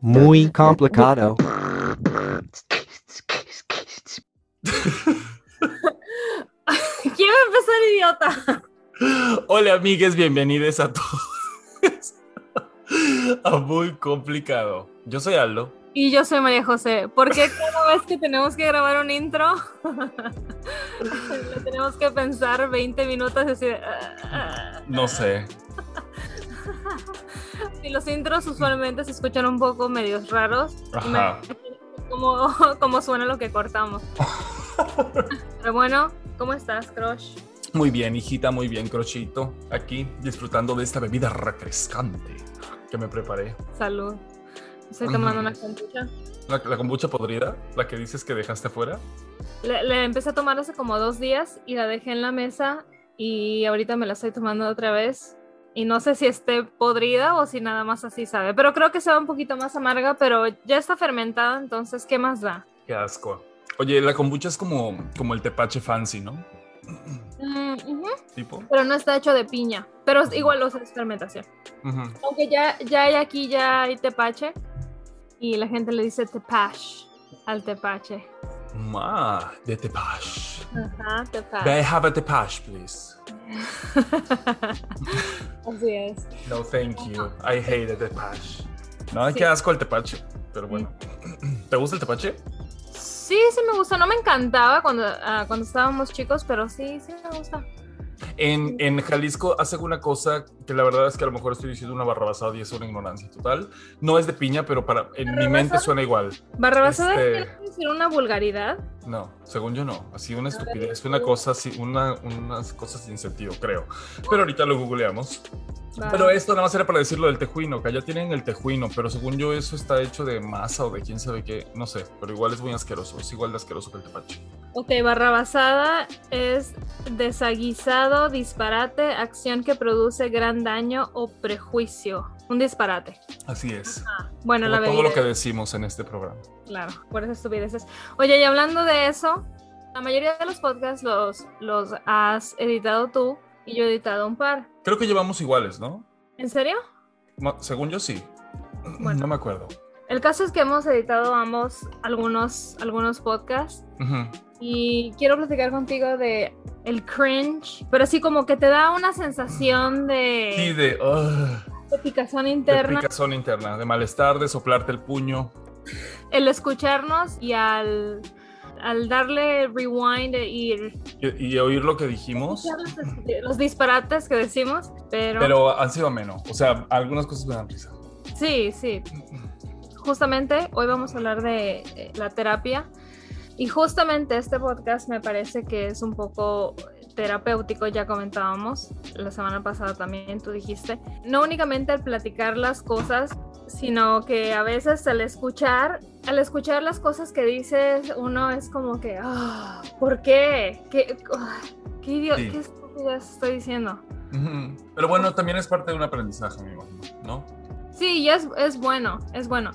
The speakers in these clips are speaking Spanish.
Muy complicado. ¿Quién va a empezar, idiota? Hola, amigues, bienvenidos a todos a Muy Complicado. Yo soy Aldo. Y yo soy María José. ¿Por qué cada vez que tenemos que grabar un intro, tenemos que pensar 20 minutos y decir... No sé. Y los intros usualmente se escuchan un poco medios raros. Ajá. Como, como suena lo que cortamos. Pero bueno, ¿cómo estás, Crush? Muy bien, hijita, muy bien, Crochito. Aquí disfrutando de esta bebida refrescante que me preparé. Salud. Estoy tomando una kombucha. ¿La, la kombucha podrida? ¿La que dices que dejaste fuera? Le, le empecé a tomar hace como dos días y la dejé en la mesa y ahorita me la estoy tomando otra vez. Y no sé si esté podrida o si nada más así sabe. Pero creo que se va un poquito más amarga, pero ya está fermentada, entonces, ¿qué más da? Qué asco. Oye, la kombucha es como, como el tepache fancy, ¿no? Mm. Tipo. Pero no está hecho de piña. Pero igual lo es fermentación. Aunque ya, ya hay aquí, ya hay tepache. Y la gente le dice tepache al tepache. Ma, de tepache. Ajá, May I have a tepache, please? Así es. No, thank you. I hate the tepache. No, Sí. qué asco el tepache. Pero bueno. ¿Te gusta el tepache? Sí, sí me gusta. No me encantaba cuando, ah, cuando estábamos chicos, pero sí, sí me gusta. En, en Jalisco hacen una cosa que la verdad es que a lo mejor estoy diciendo una barrabasada y es una ignorancia total. No es de piña, pero para en mi mente suena igual. Barrabasada Este- quiere decir una vulgaridad. No, según yo no. Así una estupidez, una cosa así, una, unas cosas sin sentido, creo. Pero ahorita lo googleamos. Pero esto nada más era para decirlo del tejuino, que allá tienen el tejuino, pero según yo eso está hecho de masa o de quién sabe qué, no sé, pero igual es muy asqueroso, es igual de asqueroso que el tepache. Ok, barrabasada es desaguisado, disparate, acción que produce gran daño o prejuicio. Un disparate. Así es. Bueno, Como la todo bebida. lo que decimos en este programa. Claro, por esas estupideces. Oye, y hablando de eso, la mayoría de los podcasts los, los has editado tú y yo he editado un par. Creo que llevamos iguales, ¿no? ¿En serio? Según yo sí. Bueno. No me acuerdo. El caso es que hemos editado ambos algunos, algunos podcasts Ujú. y quiero platicar contigo de el cringe, pero así como que te da una sensación de, Sí, de, de picazón de interna picazón interna, de malestar, de soplarte el puño. el escucharnos y al, al darle rewind y Y, y oír lo que dijimos, los disparates que decimos, pero, pero han sido menos. O sea, algunas cosas me dan risa. sí, sí. Justamente hoy vamos a hablar de eh, la terapia y justamente este podcast me parece que es un poco terapéutico, ya comentábamos la semana pasada también, tú dijiste, no únicamente al platicar las cosas, sino que a veces al escuchar, al escuchar las cosas que dices, uno es como que, ah, ¿por qué? ¿Qué, ah, qué idiota, Sí. qué estoy diciendo? Pero bueno, también es parte de un aprendizaje, me imagino, ¿no? Sí, es, es bueno, es bueno.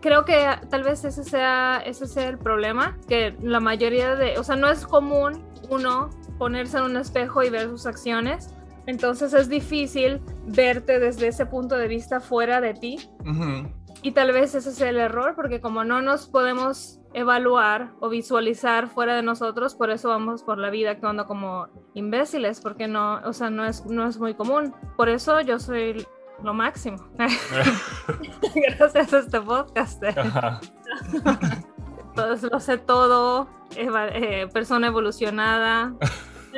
Creo que tal vez ese sea, ese sea el problema, que la mayoría de, o sea, no es común uno ponerse en un espejo y ver sus acciones, entonces es difícil verte desde ese punto de vista fuera de ti Ujú. y tal vez ese sea el error, porque como no nos podemos evaluar o visualizar fuera de nosotros, por eso vamos por la vida actuando como imbéciles, porque no, o sea, no es, no es muy común. Por eso yo soy lo máximo. Gracias a este podcast. eh. Ajá. Todo- lo sé todo, eh, persona evolucionada,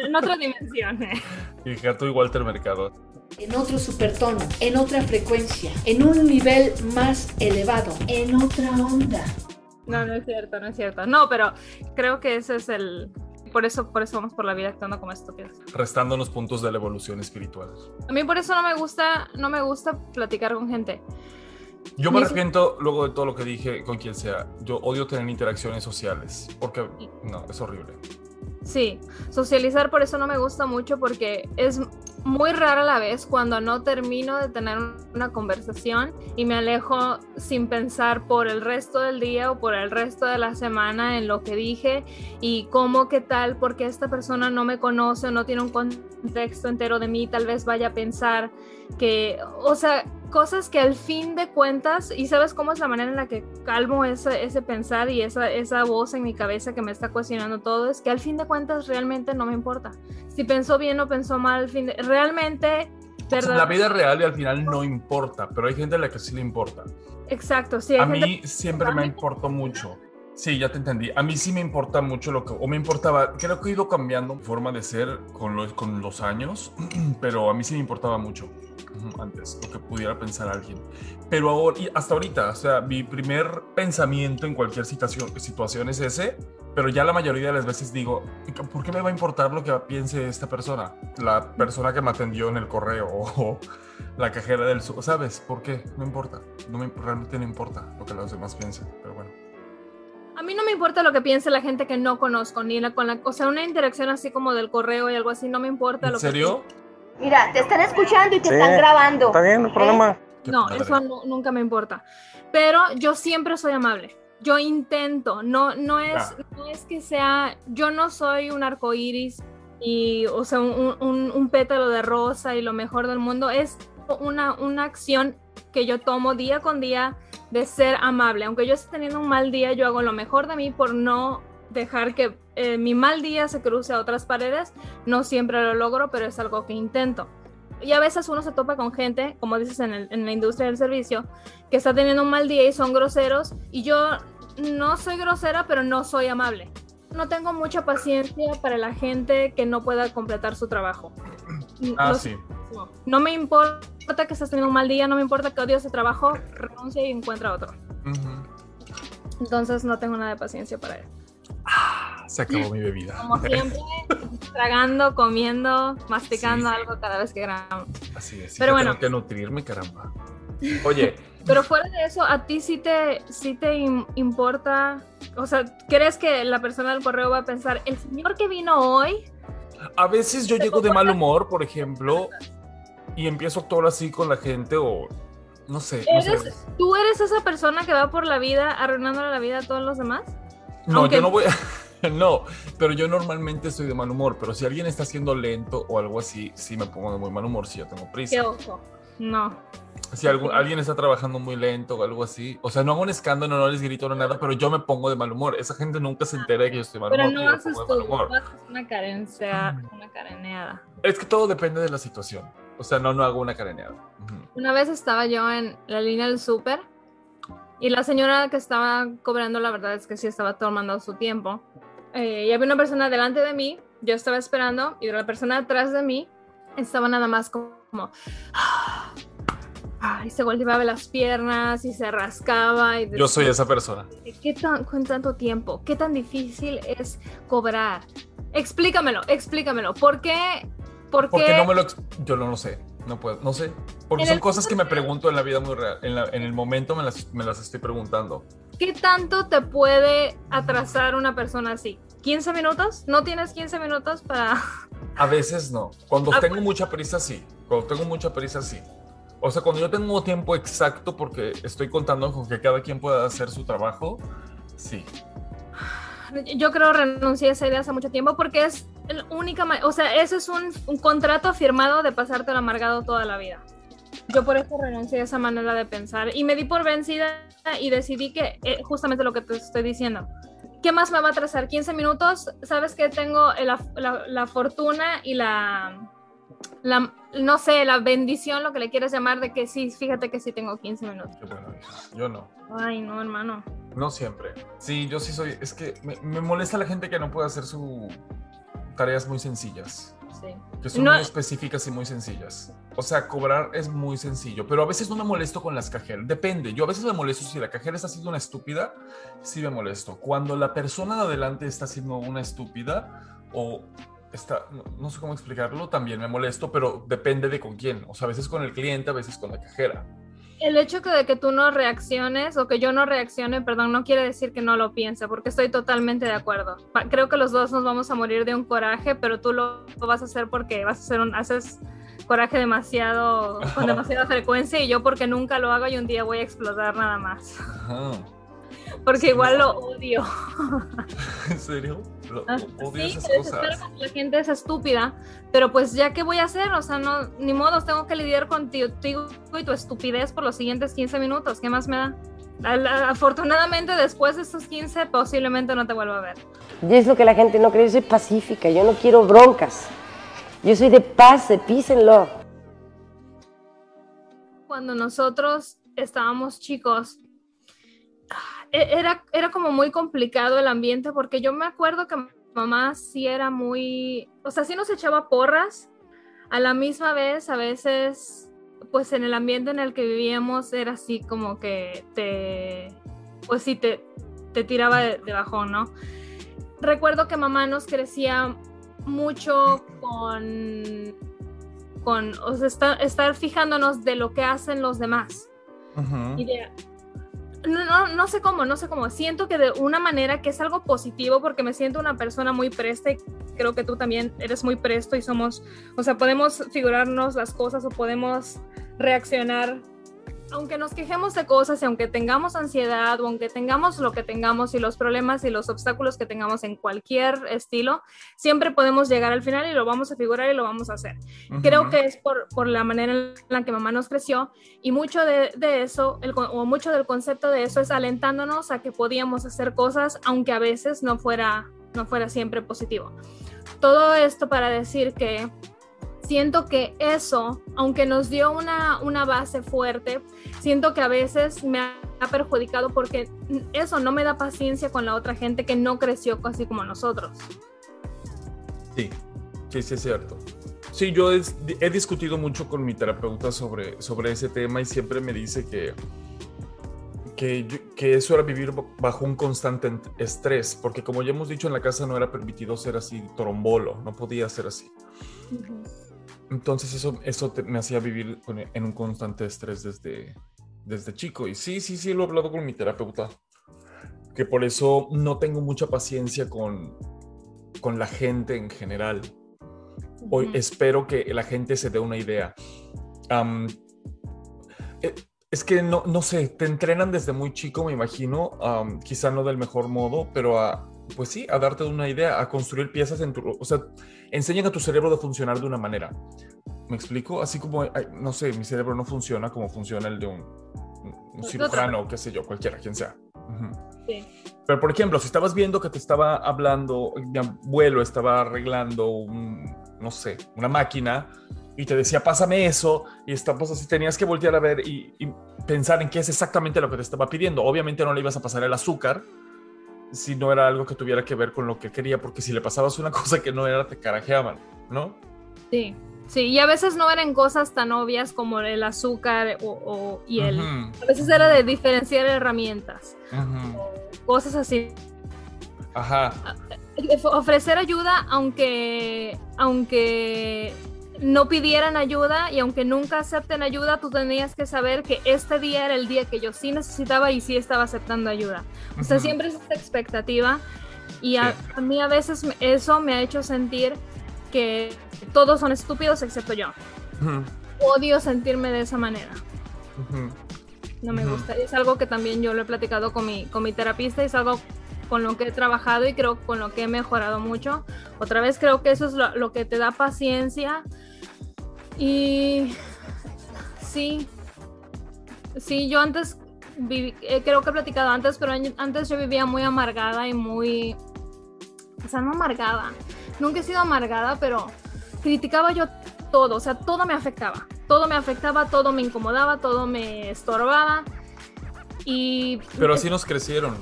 en otra dimensión. eh. Y y Walter Mercado. en otro supertono, en otra frecuencia, en un nivel más elevado, en otra onda. No, no es cierto, no es cierto. No, pero creo que ese es el... Por eso, por eso vamos por la vida actuando como estúpidos. Restándonos puntos de la evolución espiritual. A mí por eso no me gusta, no me gusta platicar con gente. Yo me arrepiento luego de todo lo que dije con quien sea. Yo odio tener interacciones sociales porque no, es horrible. Sí, socializar por eso no me gusta mucho porque es muy rara la vez cuando no termino de tener una conversación y me alejo sin pensar por el resto del día o por el resto de la semana en lo que dije y cómo, qué tal, porque esta persona no me conoce, no tiene un contexto texto entero de mí, tal vez vaya a pensar que, o sea, cosas que al fin de cuentas, y sabes cómo es la manera en la que calmo ese, ese pensar y esa, esa voz en mi cabeza que me está cuestionando todo, es que al fin de cuentas realmente no me importa. Si pensó bien o pensó mal, al fin de, realmente... la vida real y al final no importa, pero hay gente a la que sí le importa. Exacto, sí. a mí siempre me importó mucho. Sí, ya te entendí. A mí sí me importa mucho lo que, o me importaba, creo que he ido cambiando forma de ser con los, con los años, pero a mí sí me importaba mucho antes lo que pudiera pensar alguien. Pero ahora, y hasta ahorita, o sea, mi primer pensamiento en cualquier situación, situación es ese, pero ya la mayoría de las veces digo, ¿por qué me va a importar lo que piense esta persona? La persona que me atendió en el correo o la cajera del ¿sabes? ¿Por qué? No importa. No me, realmente no importa lo que los demás piensen, pero bueno. A mí no me importa lo que piense la gente que no conozco, ni la, con la, o sea, una interacción así como del correo y algo así, no me importa ¿En lo serio? Mira, te están escuchando y te están grabando. Está bien, no hay problema. No, eso nunca me importa. Pero yo siempre soy amable. Yo intento, no, no, es, no es que sea, yo no soy un arco iris y, o sea, un, un, un, pétalo de rosa y lo mejor del mundo. Es una, una acción que yo tomo día con día de ser amable. Aunque yo esté teniendo un mal día, yo hago lo mejor de mí por no dejar que eh, mi mal día se cruce a otras paredes. No siempre lo logro, pero es algo que intento. Y a veces uno se topa con gente, como dices en, en la industria del servicio, que está teniendo un mal día y son groseros. Y yo no soy grosera, pero no soy amable. No tengo mucha paciencia para la gente que no pueda completar su trabajo. Ah, sí. No me importa que estés teniendo un mal día, no me importa que odies ese trabajo, renuncia y encuentra otro. Entonces no tengo nada de paciencia para él. Ah, se acabó mi bebida. Como siempre, tragando, comiendo, masticando algo cada vez que grabamos. Así es. Pero bueno. Tengo que nutrirme, caramba. Oye. Pero fuera de eso, ¿a ti sí te, sí te importa? O sea, ¿crees que la persona del correo va a pensar, el señor que vino hoy a veces yo llego de mal humor, por ejemplo, y empiezo a actuar así con la gente o no sé. ¿Tú eres esa persona que va por la vida arruinándole la vida a todos los demás? No, yo no voy a... no, pero yo normalmente estoy de mal humor, pero si alguien está haciendo lento o algo así, sí me pongo de muy mal humor si yo tengo prisa. Qué ojo. No. Si alguien está trabajando muy lento o algo así, o sea, no hago un escándalo, no les grito nada, pero yo me pongo de mal humor. Esa gente nunca se entera de que yo estoy mal pero humor. Pero no haces tú, no haces una carencia, una careneada. Es que todo depende de la situación. O sea, no, no hago una careneada. Una vez estaba yo en la línea del súper y la señora que estaba cobrando, la verdad es que sí estaba tomando su tiempo. Eh, y había una persona delante de mí, yo estaba esperando, y la persona atrás de mí estaba nada más como y se golpeaba las piernas y se rascaba. Y Yo soy esa persona. ¿Qué tan, con tanto tiempo? ¿Qué tan difícil es cobrar? Explícamelo, explícamelo. ¿Por qué? ¿Por Porque no me lo. Yo no lo sé. No puedo, no sé. Porque son cosas que me pregunto en la vida muy real. En, en el momento me las, me las estoy preguntando. ¿Qué tanto te puede atrasar una persona así? ¿15 minutos? ¿No tienes 15 minutos para.? A veces no. Cuando ah, tengo pues. mucha prisa, sí. Cuando tengo mucha prisa, sí. O sea, cuando yo tengo tiempo exacto porque estoy contando con que cada quien pueda hacer su trabajo, sí. Yo creo renuncié a esa idea hace mucho tiempo porque es la única, o sea, eso es un, contrato firmado de pasarte el amargado toda la vida. Yo por eso renuncié a esa manera de pensar y me di por vencida y decidí que eh, justamente lo que te estoy diciendo. ¿Qué más me va a atrasar? 15 minutos. Sabes que tengo la fortuna y la, la, no sé, la bendición, lo que le quieres llamar, de que sí, fíjate que sí tengo 15 minutos. yo no. Ay, no, hermano. No siempre. Sí, yo sí soy, es que me, molesta la gente que no puede hacer sus tareas muy sencillas. Sí. Que son muy específicas y muy sencillas. O sea, cobrar es muy sencillo, pero a veces no me molesto con las cajeras. Depende. Yo a veces me molesto si la cajera está haciendo una estúpida, sí me molesto. Cuando la persona de adelante está haciendo una estúpida o está, no, sé cómo explicarlo, también me molesto, pero depende de con quién. O sea, a veces con el cliente, a veces con la cajera. El hecho de que tú no reacciones o que yo no reaccione, perdón, no quiere decir que no lo piense, porque estoy totalmente de acuerdo. Creo que los dos nos vamos a morir de un coraje, pero tú lo, vas a hacer porque vas a hacer un, haces coraje demasiado, con demasiada frecuencia y yo porque nunca lo hago y un día voy a explotar nada más. Porque igual lo odio. ¿En serio? Lo, Ah, odio sí, esas cosas. la gente es estúpida, pero pues ya qué voy a hacer, o sea, no, ni modo, tengo que lidiar contigo y tu estupidez por los siguientes 15 minutos, ¿qué más me da? Afortunadamente después de estos 15 posiblemente no te vuelva a ver. Y es lo que la gente no cree. Yo soy pacífica, yo no quiero broncas. Yo soy de paz, de peace and love. Cuando nosotros estábamos chicos, era, era como muy complicado el ambiente porque yo me acuerdo que mamá sí era muy, o sea, sí nos echaba porras, a la misma vez a veces, pues en el ambiente en el que vivíamos era así como que te, pues sí, te, te tiraba de, de bajón, ¿no? Recuerdo que mamá nos crecía mucho con, con o sea, estar, estar fijándonos de lo que hacen los demás. Ujú. Y de- no, no, no sé cómo, no sé cómo. Siento que de una manera que es algo positivo porque me siento una persona muy presta y creo que tú también eres muy presto y somos, o sea, podemos figurarnos las cosas o podemos reaccionar. Aunque nos quejemos de cosas y aunque tengamos ansiedad o aunque tengamos lo que tengamos y los problemas y los obstáculos que tengamos en cualquier estilo, siempre podemos llegar al final y lo vamos a figurar y lo vamos a hacer. Creo que es por, por la manera en la que mamá nos creció y mucho de, de eso, el, o mucho del concepto de eso es alentándonos a que podíamos hacer cosas aunque a veces no fuera, no fuera siempre positivo. Todo esto para decir que siento que eso, aunque nos dio una, una base fuerte, siento que a veces me ha perjudicado porque eso no me da paciencia con la otra gente que no creció así como nosotros. Sí, sí, sí es cierto. Sí, yo es- he, discutido mucho con mi terapeuta sobre, sobre ese tema y siempre me dice que, que, que eso era vivir bajo un constante estrés, porque como ya hemos dicho en la casa no era permitido ser así torombolo, no podía ser así. Entonces eso, eso te- me hacía vivir con- en un constante estrés desde, desde chico. Y sí, sí, sí, lo he hablado con mi terapeuta. Que por eso no tengo mucha paciencia con, con la gente en general. Hoy Ujú. espero que la gente se dé una idea. Eh, es que no, no sé, te entrenan desde muy chico, me imagino, am, quizá no del mejor modo, pero a, pues sí, a darte una idea, a construir piezas en tu... O sea, enseñan a tu cerebro de funcionar de una manera. ¿Me explico? Así como, ay, no sé, mi cerebro no funciona como funciona el de un, un cirujano, qué sé yo, cualquiera, quien sea. Sí. Pero, por ejemplo, si estabas viendo que te estaba hablando, mi abuelo estaba arreglando un, no sé, una máquina y te decía, pásame eso, y estabas así, tenías que voltear a ver y, y pensar en qué es exactamente lo que te estaba pidiendo. Obviamente no le ibas a pasar el azúcar si no era algo que tuviera que ver con lo que quería, porque si le pasabas una cosa que no era, te carajeaban, ¿no? Sí, sí, y a veces no eran cosas tan obvias como el azúcar o, o- y el... A veces era de diferenciar herramientas, ujú. cosas así. Ajá, Ofrecer ayuda aunque, aunque no pidieran ayuda y aunque nunca acepten ayuda, tú tenías que saber que este día era el día que yo sí necesitaba y sí estaba aceptando ayuda. O sea, siempre es esta expectativa y a, Sí. a mí a veces eso me ha hecho sentir que todos son estúpidos excepto yo. Odio sentirme de esa manera. No me gusta. Es algo que también yo lo he platicado con mi, con mi terapista y es algo con lo que he trabajado y creo con lo que he mejorado mucho. Otra vez creo que eso es lo, lo que te da paciencia. Y sí, sí, yo antes, viví- eh, creo que he platicado antes, pero antes yo vivía muy amargada y muy, o sea, no amargada. Nunca he sido amargada, pero criticaba yo todo, o sea, todo me afectaba. Todo me afectaba, todo me incomodaba, todo me estorbaba. Y Pero así nos crecieron.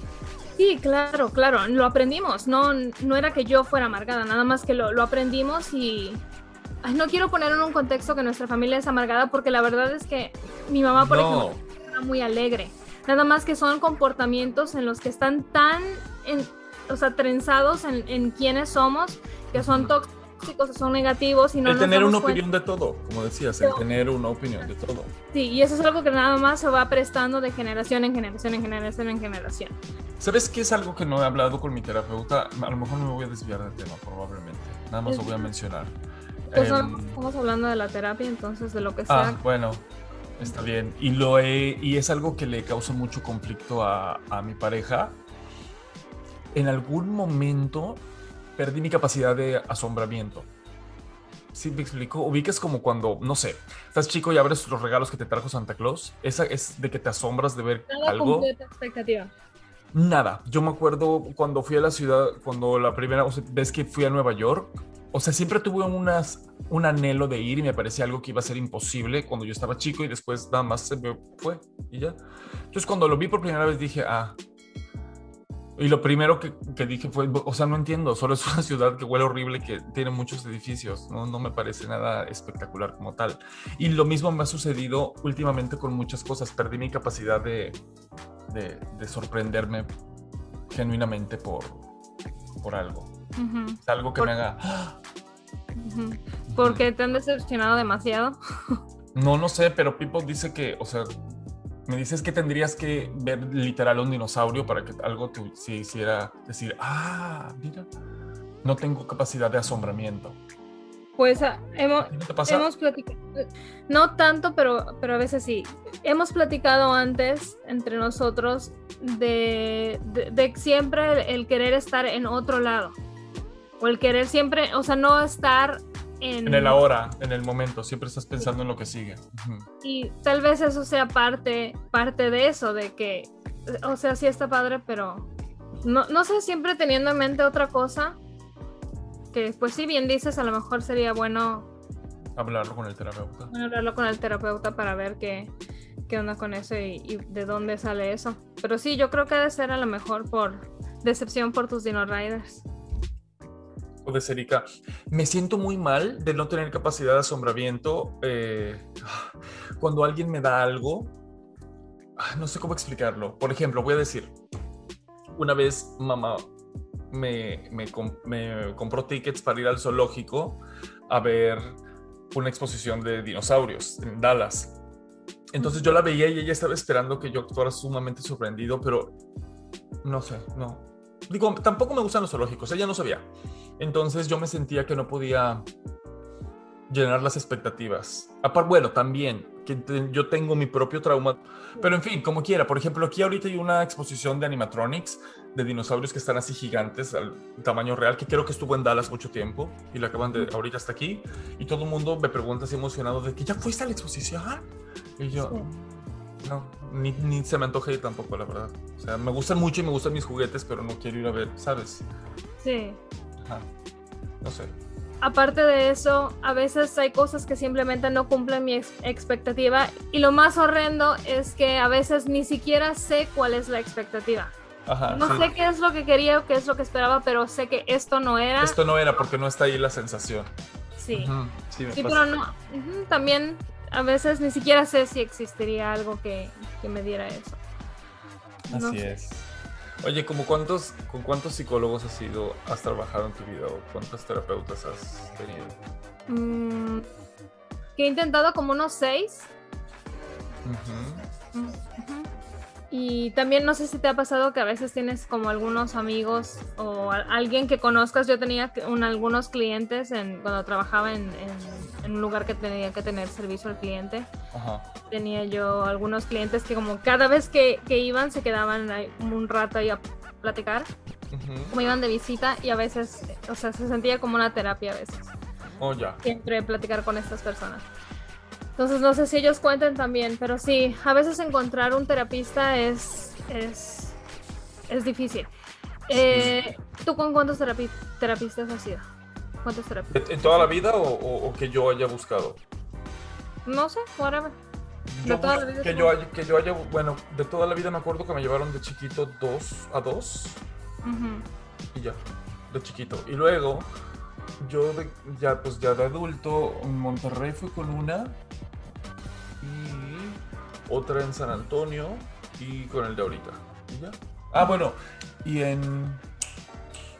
Sí, claro, claro, lo aprendimos. No, no era que yo fuera amargada, nada más que lo, lo aprendimos y ay, no quiero poner en un contexto que nuestra familia es amargada porque la verdad es que mi mamá, por No. ejemplo, era muy alegre. Nada más que son comportamientos en los que están tan, en- o sea, trenzados en, en quiénes somos, que son tóxicos, son negativos y no el nos tener una cuenta. opinión de todo, como decías, el Pero- tener una opinión de todo. Sí, y eso es algo que nada más se va prestando de generación en generación, en generación, en generación. ¿Sabes qué es algo que no he hablado con mi terapeuta? A lo mejor no me voy a desviar del tema, probablemente. Nada más lo voy a mencionar. Pues ahora estamos hablando de la terapia, entonces de lo que ah, sea. bueno. Está bien. Y, lo he- y es algo que le causa mucho conflicto a, a mi pareja. En algún momento perdí mi capacidad de asombramiento. ¿Sí me explico? Ubicas como cuando, no sé, estás chico y abres los regalos que te trajo Santa Claus. Esa es de que te asombras de ver Nada algo. expectativa. Nada. Yo me acuerdo cuando fui a la ciudad, cuando la primera o sea, vez que fui a Nueva York. O sea, siempre tuve unas, un anhelo de ir y me parecía algo que iba a ser imposible cuando yo estaba chico y después nada más se me fue y ya. Entonces cuando lo vi por primera vez dije, ah. Y lo primero que, que dije fue, o sea, no entiendo, solo es una ciudad que huele horrible, que tiene muchos edificios, no, no me parece nada espectacular como tal. Y lo mismo me ha sucedido últimamente con muchas cosas, perdí mi capacidad de, de, de sorprenderme genuinamente por, por algo. Es algo que Por- me haga... "Ah". Porque te han decepcionado demasiado. No, no sé, pero Pipo dice que, o sea, me dices que tendrías que ver literal un dinosaurio para que algo te se hiciera decir, ah, mira, no tengo capacidad de asombramiento. Pues ah, hemos, ¿A ti ¿No te pasa? hemos platicado, no tanto, pero, pero a veces sí. Hemos platicado antes entre nosotros de, de, de siempre el, el querer estar en otro lado. O el querer siempre, o sea, no estar en... En el ahora, en el momento, siempre estás pensando en lo que sigue. Y tal vez eso sea parte, parte de eso, de que, o sea, sí está padre, pero no, no sé, siempre teniendo en mente otra cosa, que pues sí, bien dices, a lo mejor sería bueno Hablarlo con el terapeuta. hablarlo con el terapeuta para ver qué, qué onda con eso y, y de dónde sale eso. Pero sí, yo creo que ha de ser a lo mejor por decepción por tus Dino Riders. De Serica. Me siento muy mal de no tener capacidad de asombramiento. eh, cuando alguien me da algo, ah, no sé cómo explicarlo. Por ejemplo, voy a decir, una vez mamá me, me me compró tickets para ir al zoológico a ver una exposición de dinosaurios en Dallas. Entonces yo la veía y ella estaba esperando que yo actuara sumamente sorprendido, pero no sé, no. Digo, tampoco me gustan los zoológicos, ella no sabía. Entonces yo me sentía que no podía llenar las expectativas. Aparte, bueno, también, que te- yo tengo mi propio trauma, pero en fin, como quiera. Por ejemplo, aquí ahorita hay una exposición de animatronics de dinosaurios que están así gigantes al tamaño real, que creo que estuvo en Dallas mucho tiempo y la acaban de, ahorita está aquí. Y todo el mundo me pregunta así emocionado de que ya fuiste a la exposición. Y yo, no, ni, ni se me antoja ir tampoco, la verdad. O sea, me gustan mucho y me gustan mis juguetes, pero no quiero ir a ver, ¿sabes? Sí. Ajá. No sé. Aparte de eso, a veces hay cosas que simplemente no cumplen mi ex- expectativa y lo más horrendo es que a veces ni siquiera sé cuál es la expectativa. Ajá. No sí. sé qué es lo que quería o qué es lo que esperaba, pero sé que esto no era. Esto no era porque no está ahí la sensación. Sí. Sí, me Sí, pasa. pero no. ujú, También a veces ni siquiera sé si existiría algo que, que me diera eso. no Así sé. es. Oye, ¿como cuántos, ¿con cuántos psicólogos has ido, has trabajado en tu vida o cuántos terapeutas has tenido? Mm, que he intentado como unos seis. Mm. Y también no sé si te ha pasado que a veces tienes como algunos amigos o alguien que conozcas. Yo tenía un- algunos clientes en, cuando trabajaba en, en- en un lugar que tenía que tener servicio al cliente. Ajá. Tenía yo algunos clientes que como cada vez que, que iban se quedaban un rato ahí a platicar, Ujú. como iban de visita y a veces, o sea, se sentía como una terapia a veces, Oh, ya. siempre platicar con estas personas. Entonces no sé si ellos cuentan también, pero sí, a veces encontrar un terapista es, es, es difícil. Eh, ¿Tú con cuántos terapi- terapistas has ido? ¿En toda la vida o, o- o que yo haya buscado? No sé, whatever. De Yo toda bus- la vida, que, yo haya, que yo haya, bueno, de toda la vida me acuerdo que me llevaron de chiquito dos a dos y ya, de chiquito. Y luego, yo de- ya, pues ya de adulto, en Monterrey fui con una y otra en San Antonio y con el de ahorita. Y ya. Ah, bueno, y en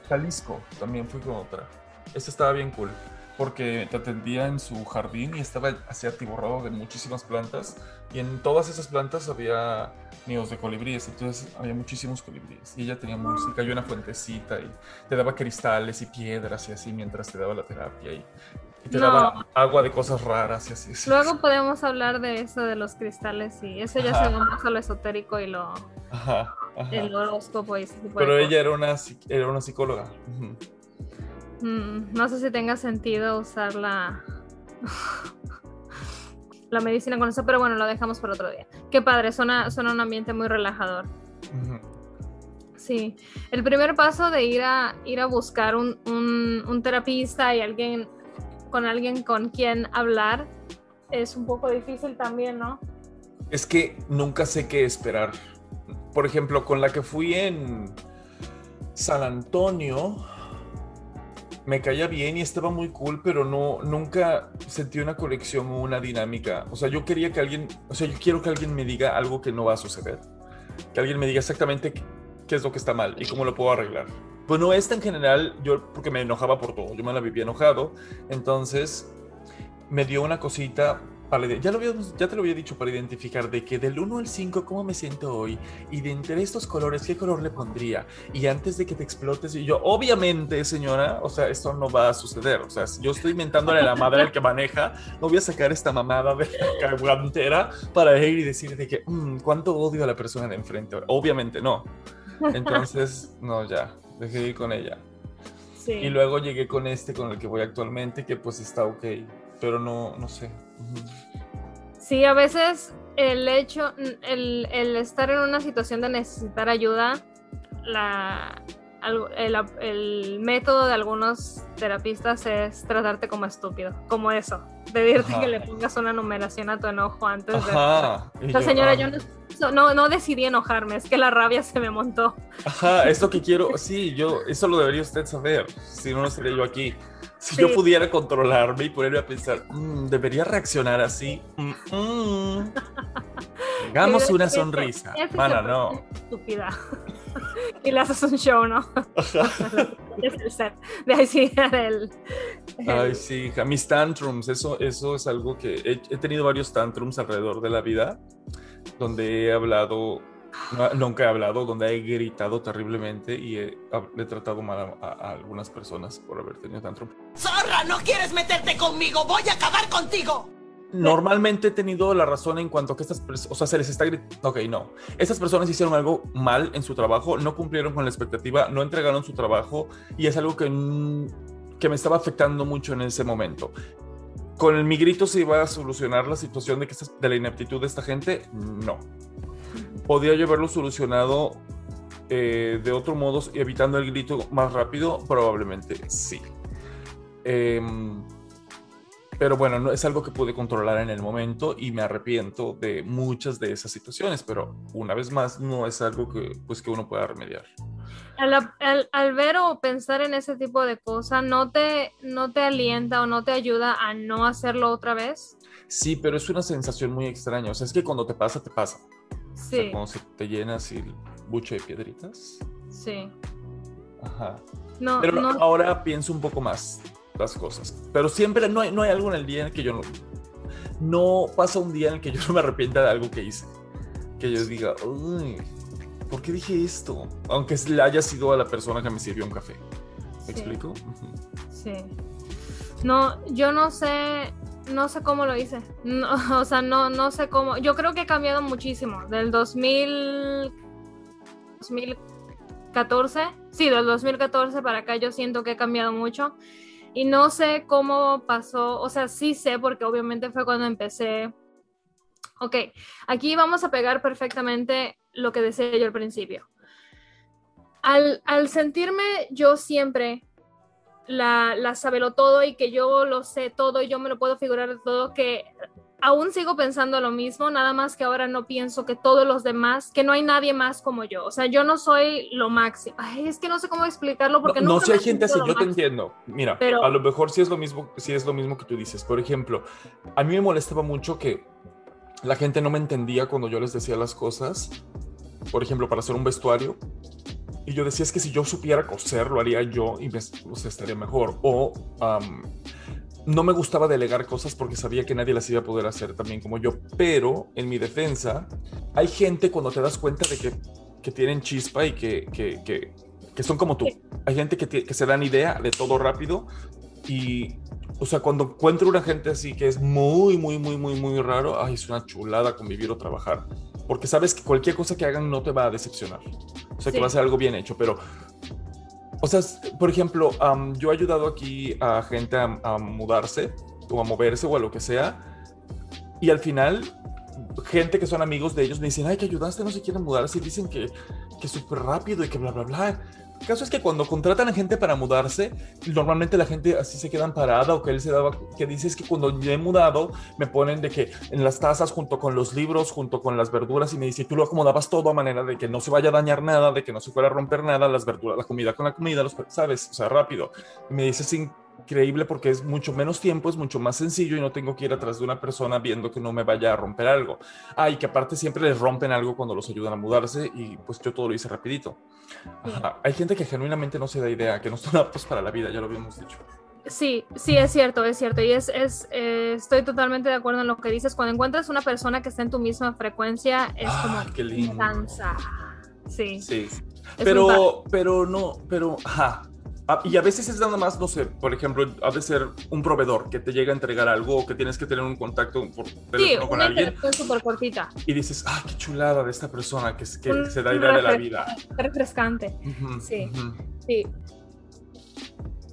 Jalisco también fui con otra. Esta estaba bien cool. Porque te atendía en su jardín y estaba así atiborrado de muchísimas plantas. Y en todas esas plantas había nidos de colibríes. Entonces había muchísimos colibríes. Y ella tenía música y una fuentecita. Y te daba cristales y piedras y así mientras te daba la terapia. Y Y te No. daba agua de cosas raras y así. sí, Luego podemos hablar de eso de los cristales y eso ya se va más a lo esotérico y lo Ajá, ajá. el horóscopo y ese tipo Pero de ella era una, era una psicóloga. Cosas. Mm, no sé si tenga sentido usar la la medicina con eso, pero bueno, lo dejamos para otro día. Qué padre, suena, suena un ambiente muy relajador. Sí, el primer paso de ir a ir a buscar un, un, un terapista y alguien con alguien con quien hablar es un poco difícil también, ¿no? Es que nunca sé qué esperar. Por ejemplo, con la que fui en San Antonio, me caía bien y estaba muy cool, pero no, nunca sentí una conexión o una dinámica. O sea, yo quería que alguien, o sea, yo quiero que alguien me diga algo que no va a suceder. Que alguien me diga exactamente qué, es lo que está mal y cómo lo puedo arreglar. Bueno, esta en general, yo porque me enojaba por todo, yo me la vivía enojado, entonces me dio una cosita para, ya, lo habíamos- ya te lo había dicho para identificar de que del 1 al 5 cómo me siento hoy y de entre estos colores qué color le pondría y antes de que te explotes y yo obviamente señora o sea esto no va a suceder. O sea si yo estoy inventándole a la madre al que maneja no voy a sacar esta mamada de la guantera para ir y decir de que "Mm, cuánto odio a la persona de enfrente obviamente no. Entonces no ya dejé de ir con ella. Sí. y luego llegué con este con el que voy actualmente que pues está ok pero no no sé Sí, a veces el hecho, el, el estar en una situación de necesitar ayuda, la, el, el método de algunos terapistas es tratarte como estúpido, como eso, pedirte Ajá. que le pongas una numeración a tu enojo antes de... Ajá. y O sea, señora, ah, yo no, no, no decidí enojarme, es que la rabia se me montó. Ajá, es lo que quiero. Sí, yo, eso lo debería usted saber. Si no, no estaría yo aquí. Si yo pudiera controlarme y ponerme a pensar, "Mm, debería reaccionar así. Mm, mm". Hagamos una sonrisa. Mana, no. Estúpida. y le haces un show, ¿no? es el set. De ahí sí, el, Ay, sí, hija, mis tantrums, eso, eso es algo que he, he tenido varios tantrums alrededor de la vida, donde he hablado, nunca he hablado, donde he gritado terriblemente y he, he tratado mal a, a- algunas personas por haber tenido tantrum. ¡Zorra! ¡No quieres meterte conmigo! ¡Voy a acabar contigo! Normalmente he tenido la razón en cuanto a que estas personas, o sea, se les está gritando, ok, no, estas personas hicieron algo mal en su trabajo, no cumplieron con la expectativa, no entregaron su trabajo y es algo que, que me estaba afectando mucho en ese momento. ¿Con el mi grito se iba a solucionar la situación de, que de la ineptitud de esta gente? No. ¿Podría yo haberlo solucionado eh, de otro modo, evitando el grito más rápido? Probablemente sí. Em, pero bueno, no es algo que pude controlar en el momento y me arrepiento de muchas de esas situaciones, pero una vez más no es algo que, pues, que uno pueda remediar. al, al- al ver o pensar en ese tipo de cosas, ¿no te, ¿no te alienta o no te ayuda a no hacerlo otra vez? Sí, pero es una sensación muy extraña. O sea, es que cuando te pasa, te pasa. O sea, Sí, cuando se te llena así el buche de piedritas. sí. Ajá. No, Pero no, ahora pienso un poco más las cosas. Pero siempre no hay, no hay algo en el día en el que yo no... No pasa un día en el que yo no me arrepienta de algo que hice. Que yo diga, uy, ¿por qué dije esto? Aunque le haya sido a la persona que me sirvió un café. ¿Me Sí. explico? Sí. No, yo no sé, no sé cómo lo hice. No, o sea, no, no sé cómo. Yo creo que he cambiado muchísimo. Del 2000, 2014, sí, del 2014 para acá yo siento que he cambiado mucho. Y no sé cómo pasó, o sea, sí sé porque obviamente fue cuando empecé. Ok, aquí vamos a pegar perfectamente lo que decía yo al principio. Al, al sentirme yo siempre la, la sabelo todo y que yo lo sé todo y yo me lo puedo figurar de todo, que aún sigo pensando lo mismo, nada más que ahora no pienso que todos los demás, que no hay nadie más como yo. O sea, yo no soy lo máximo. Ay, es que no sé cómo explicarlo porque no, no, nunca si hay gente así, yo lo te máximo. entiendo. Mira, Pero- a lo mejor sí es lo mismo, sí es lo mismo que tú dices. Por ejemplo, a mí me molestaba mucho que la gente no me entendía cuando yo les decía las cosas. Por ejemplo, para hacer un vestuario. Y yo decía, es que si yo supiera coser, lo haría yo y me, o sea, estaría mejor. O no me gustaba delegar cosas porque sabía que nadie las iba a poder hacer también como yo. Pero en mi defensa, hay gente cuando te das cuenta de que, que tienen chispa y que, que, que, que son como tú. Hay gente que, que se dan idea de todo rápido y o sea, cuando encuentro una gente así que es muy, muy, muy, muy, muy raro, ay, es una chulada convivir o trabajar. Porque sabes que cualquier cosa que hagan no te va a decepcionar. O sea, que Sí. va a ser algo bien hecho, pero... O sea, por ejemplo, am, yo he ayudado aquí a gente a, a mudarse o a moverse o a lo que sea. Y al final, gente que son amigos de ellos me dicen, ay, que ayudaste, no se quieren mudarse. Y dicen que, que súper rápido y que bla, bla, bla. El caso es que cuando contratan a gente para mudarse, normalmente la gente así se quedan parada o que él se daba, que dice es que cuando yo he mudado me ponen de que en las tazas junto con los libros, junto con las verduras y me dice, tú lo acomodabas todo a manera de que no se vaya a dañar nada, de que no se fuera a romper nada, las verduras, la comida con la comida, los, sabes, o sea, rápido. Y me dice, es increíble porque es mucho menos tiempo, es mucho más sencillo y no tengo que ir atrás de una persona viendo que no me vaya a romper algo. Ah, y que aparte siempre les rompen algo cuando los ayudan a mudarse y pues yo todo lo hice rapidito. Ajá. Hay gente que genuinamente no se da idea, que no están aptos para la vida, ya lo habíamos dicho. Sí, sí, es cierto, es cierto. Y es, es eh, estoy totalmente de acuerdo en lo que dices. Cuando encuentras una persona que está en tu misma frecuencia, es Ah, como qué lindo. danza. Sí. Sí. Pero, pero no, pero, ajá. Ah, y a veces es nada más, no sé, por ejemplo, ha de ser un proveedor que te llega a entregar algo o que tienes que tener un contacto por Sí, teléfono con una alguien interacción súper cortita. y dices, ah, qué chulada de esta persona que, es- que Un- se da idea de la vida. Refrescante. Sí. Sí.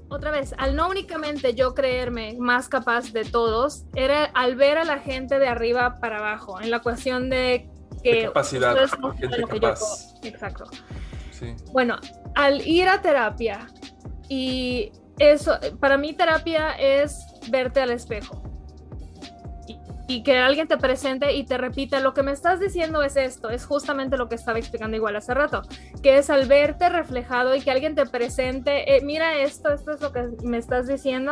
Otra vez, al no únicamente yo creerme más capaz de todos, era al ver a la gente de arriba para abajo, en la cuestión de que De capacidad, gente capaz. Exacto. Bueno, al ir a terapia y eso, para mí terapia es verte al espejo y, y que alguien te presente y te repita lo que me estás diciendo es esto, es justamente lo que estaba explicando igual hace rato, que es al verte reflejado y que alguien te presente, eh, mira esto, esto es lo que me estás diciendo.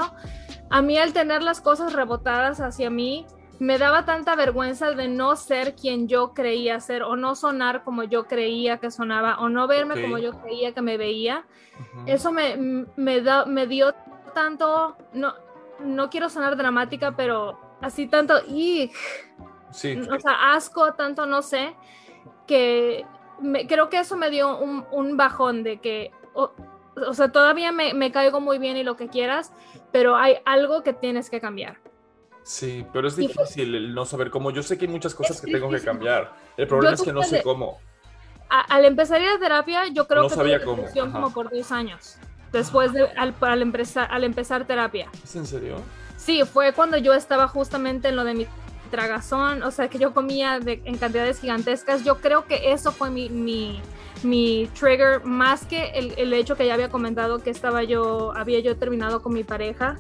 A mí al tener las cosas rebotadas hacia mí, me daba tanta vergüenza de no ser quien yo creía ser o no sonar como yo creía que sonaba o no verme como yo creía que me veía. Eso me, me, da, me dio tanto, no, no quiero sonar dramática, pero así tanto, ¡ig! Sí. o sea, asco, tanto no sé, que me- creo que eso me dio un, un bajón de que, o, o sea, todavía me, me caigo muy bien y lo que quieras, pero hay algo que tienes que cambiar. Sí, pero es fue- difícil el no saber cómo. Yo sé que hay muchas cosas Es que tengo que cambiar. El problema Yo es que no sé de- cómo. A- al empezar a terapia, yo creo No que sabía tuve cómo, como por dos años, después de, al, al empezar, al empezar terapia. ¿Es en serio? Sí, fue cuando yo estaba justamente en lo de mi tragazón, o sea, que yo comía de- en cantidades gigantescas. Yo creo que eso fue mi, mi, mi trigger, más que el, el hecho que ya había comentado que estaba yo, había yo terminado con mi pareja.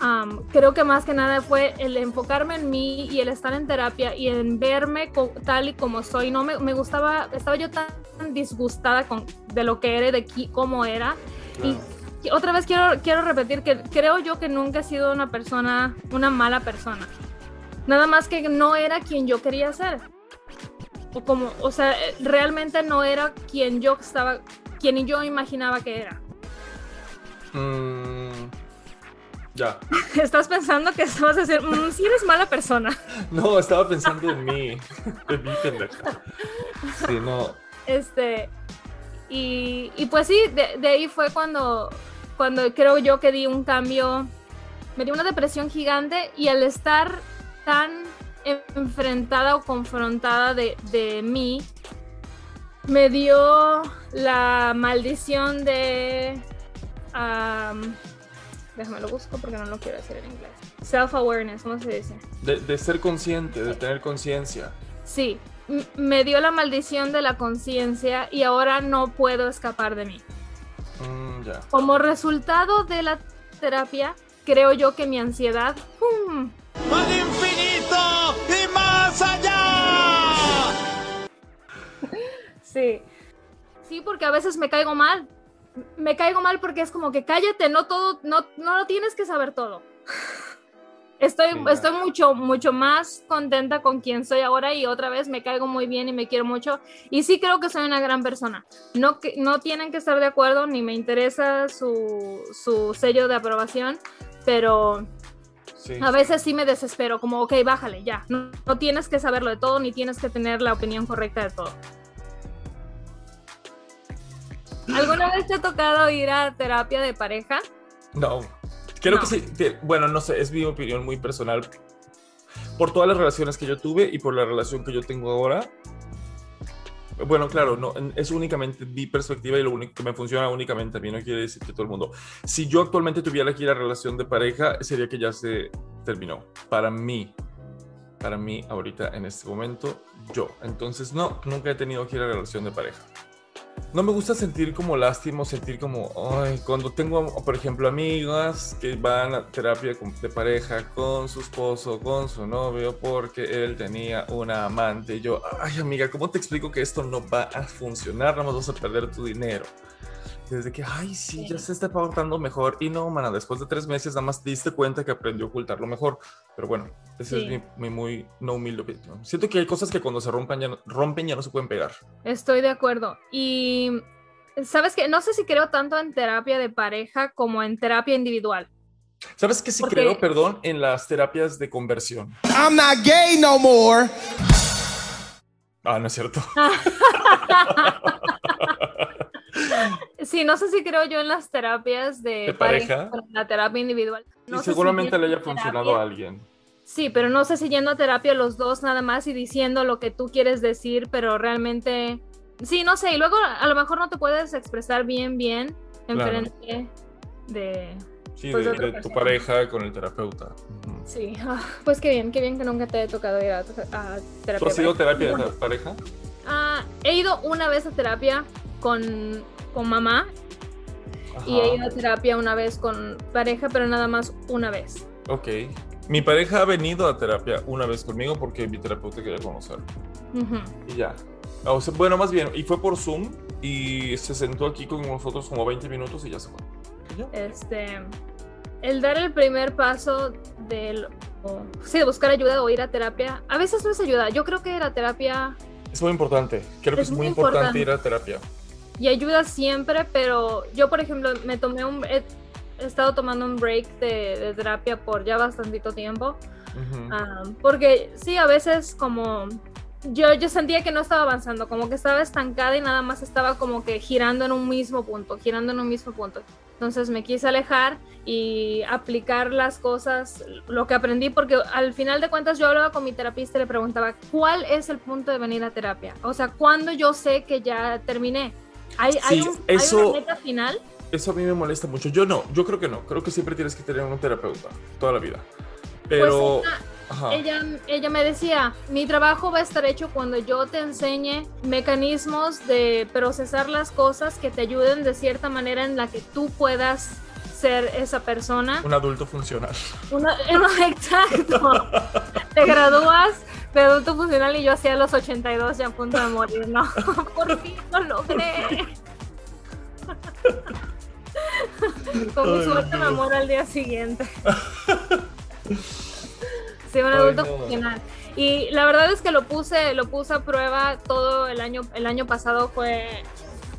Am, creo que más que nada fue el enfocarme en mí y el estar en terapia y en verme tal y como soy. No me, me gustaba, estaba yo tan disgustada con, de lo que era, y de qui- cómo era. Y Claro. y otra vez quiero, quiero repetir que creo yo que nunca he sido una persona, una mala persona. Nada más que no era quien yo quería ser. O como, o sea, realmente no era quien yo estaba, quien yo imaginaba que era. Mm, ya. Estás pensando que vas a decir, "Mm, sí eres mala persona. No, estaba pensando en mí. En mí, pendeja. Sí, no. Este, y, y pues sí, de, de ahí fue cuando, cuando creo yo que di un cambio, me dio una depresión gigante y al estar tan enfrentada o confrontada de, de mí, me dio la maldición de... déjame lo busco porque no lo quiero decir en inglés. Self-awareness, ¿cómo se dice? De, de ser consciente, de tener conciencia. Sí, m- me dio la maldición de la conciencia y ahora no puedo escapar de mí. Mm, ya. Como resultado de la terapia, creo yo que mi ansiedad, ¡pum! ¡Al infinito y más allá! sí, sí, porque a veces me caigo mal. Me caigo mal porque es como que cállate, no todo, no, no lo tienes que saber todo. Estoy, Sí. estoy mucho, mucho más contenta con quien soy ahora y otra vez me caigo muy bien y me quiero mucho. Y sí creo que soy una gran persona. No, que, no tienen que estar de acuerdo ni me interesa su, su sello de aprobación, pero Sí. a veces sí me desespero, como, ok, bájale, ya. No, no tienes que saberlo de todo ni tienes que tener la opinión correcta de todo. ¿Alguna vez te ha tocado ir a terapia de pareja? No. Creo No. que sí. bueno, no sé, es mi opinión muy personal. Por todas las relaciones que yo tuve y por la relación que yo tengo ahora. Bueno, claro, no, es únicamente mi perspectiva y lo único que me funciona únicamente a mí, no quiere decir que todo el mundo. Si yo actualmente tuviera aquí la relación de pareja, sería que ya se terminó. Para mí, para mí ahorita en este momento, yo. Entonces, no, nunca he tenido aquí la relación de pareja. No me gusta sentir como lástima, o sentir como, ay, cuando tengo, por ejemplo, amigas que van a terapia de pareja con su esposo, con su novio, porque él tenía una amante. Y yo, ay, amiga, ¿cómo te explico que esto no va a funcionar? Nada más vas a perder tu dinero. Desde que, ay, sí, ya se está portando mejor. Y no, mana, después de tres meses nada más te diste cuenta que aprendió a ocultarlo mejor. Pero bueno, esa Sí. es mi, mi muy no humilde opinión. Siento que hay cosas que cuando se rompen ya, no- rompen ya no se pueden pegar. Estoy de acuerdo. Y sabes que no sé si creo tanto en terapia de pareja como en terapia individual. ¿Sabes qué sí Porque- creo, perdón, en las terapias de conversión? I'm not gay no more. Ah, no es cierto. Sí, no sé si creo yo en las terapias de, ¿De pareja? en la terapia individual. Y No si seguramente le haya funcionado a alguien. Sí, pero no sé si yendo a terapia los dos nada más y diciendo lo que tú quieres decir, pero realmente, sí, no sé, y luego a lo mejor no te puedes expresar bien, bien en Claro. frente de... Sí, Pues de, de tu pareja con el terapeuta. Sí, ah, pues qué bien, qué bien que nunca te he tocado ir a, a terapia. ¿Tú has ido a terapia de pareja? ah, he ido una vez a terapia con, con mamá y he Ajá. ido a terapia una vez con pareja, pero nada más una vez. Ok. Mi pareja ha venido a terapia una vez conmigo porque mi terapeuta quería conocerlo. Ujú. Y ya. O sea, bueno, más bien, y fue por Zoom y se sentó aquí con nosotros como 20 minutos y ya se fue. Ya. Este, el dar el primer paso del, o- sí, de buscar ayuda o ir a terapia, a veces no es ayuda. Yo creo que la terapia Es muy importante. Creo que Es es muy muy importante importante. ir a terapia. Y ayuda siempre, pero yo, por ejemplo, me tomé un, he, he estado tomando un break de, de terapia por ya bastantito tiempo. Ujú. Ah, porque sí, a veces como yo, yo sentía que no estaba avanzando, como que estaba estancada y nada más estaba como que girando en un mismo punto, girando en un mismo punto. Entonces me quise alejar y aplicar las cosas, lo que aprendí, porque al final de cuentas yo hablaba con mi terapista y le preguntaba, ¿cuál es el punto de venir a terapia? O sea, ¿cuándo yo sé que ya terminé? ¿Hay, hay Sí, un- hay eso- una meta final? Eso a mí me molesta mucho. Yo no, yo creo que no. Creo que siempre tienes que tener un terapeuta toda la vida. Pero. Pues ella- ajá. Ella, ella me decía, mi trabajo va a estar hecho cuando yo te enseñe mecanismos de procesar las cosas que te ayuden de cierta manera en la que tú puedas ser esa persona. Un adulto funcional. Una- exacto. Te gradúas de adulto funcional y yo hacía los 82 ya a punto de morir, ¿no? Por fin lo logré. Con mi suerte me muero al día siguiente. Sí, un Ay, adulto no. funcional. Y la verdad es que lo puse, lo puse a prueba todo el año, el año pasado fue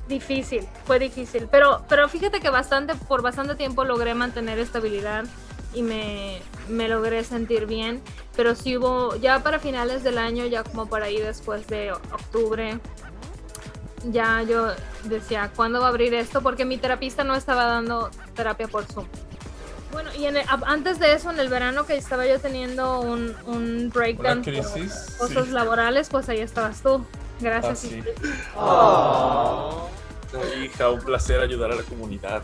difícil, fue difícil. Pero, pero fíjate que bastante, por bastante tiempo logré mantener estabilidad y me, me logré sentir bien. Pero sí hubo, ya para finales del año, ya como por ahí después de octubre, ya yo decía, ¿cuándo va a abrir esto? Porque mi terapista no estaba dando terapia por Zoom. Bueno, y en el- antes de eso, en el verano que estaba yo teniendo un, un breakdown Una por crisis. cosas sí. laborales, pues ahí estabas tú. Ah, Gracias. sí. Ingrid. Hija, un placer ayudar a la comunidad.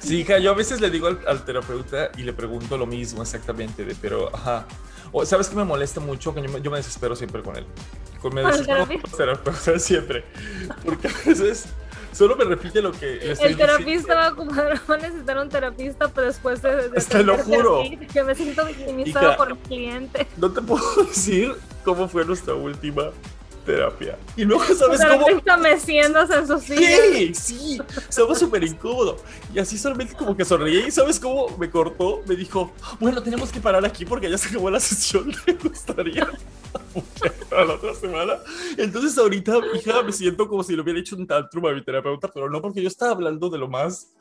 Sí, hija, yo a veces le digo al, al terapeuta y le pregunto lo mismo exactamente, de, pero, ajá. O, ¿Sabes qué me molesta mucho? Que yo me, yo me desespero siempre con él. Con, me ¿Con el desespero con los terapeutas siempre. Porque a veces solo me repite lo que le estoy El terapista va a ocupar, va a necesitar un terapista, pero después de, de Te lo juro. que me siento victimizado por mi cliente. No te puedo decir cómo fue nuestra última terapia. Y luego, ¿sabes cómo? terapista meciéndose en su silla. Sí, sí, estaba súper incómodo. Y así solamente como que sonreí y ¿sabes cómo me cortó? Me dijo, bueno, tenemos que parar aquí porque ya se acabó la sesión. ¿Le gustaría para la otra semana? Entonces ahorita, hija, me siento como si le hubiera hecho un tantrum a mi terapeuta, pero no porque yo estaba hablando de lo más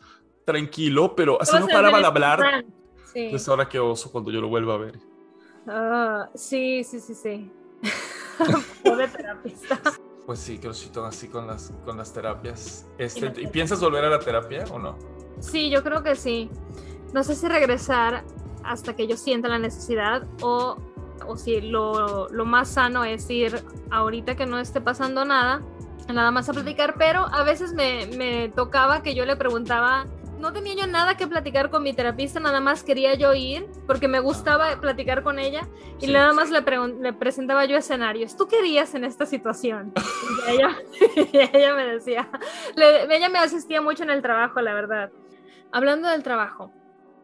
tranquilo, pero así no paraba de hablar. Sí. Pues ahora qué oso cuando yo lo vuelva a ver. Ah, sí, sí, sí, sí. Pobre terapista. Pues sí, Crossito, así con las, con las terapias. Este, ¿Y piensas volver a la terapia o no? Sí, yo creo que sí. No sé si regresar hasta que yo sienta la necesidad o, o si lo, lo más sano es ir ahorita que no esté pasando nada, nada más a platicar, pero a veces me, me tocaba que yo le preguntaba no tenía yo nada que platicar con mi terapista, nada más quería yo ir porque me gustaba platicar con ella y Sí. nada más le, presentaba yo escenarios. ¿Tú qué harías en esta situación? Y ella, y ella me decía, le- ella me asistía mucho en el trabajo, la verdad. Hablando del trabajo,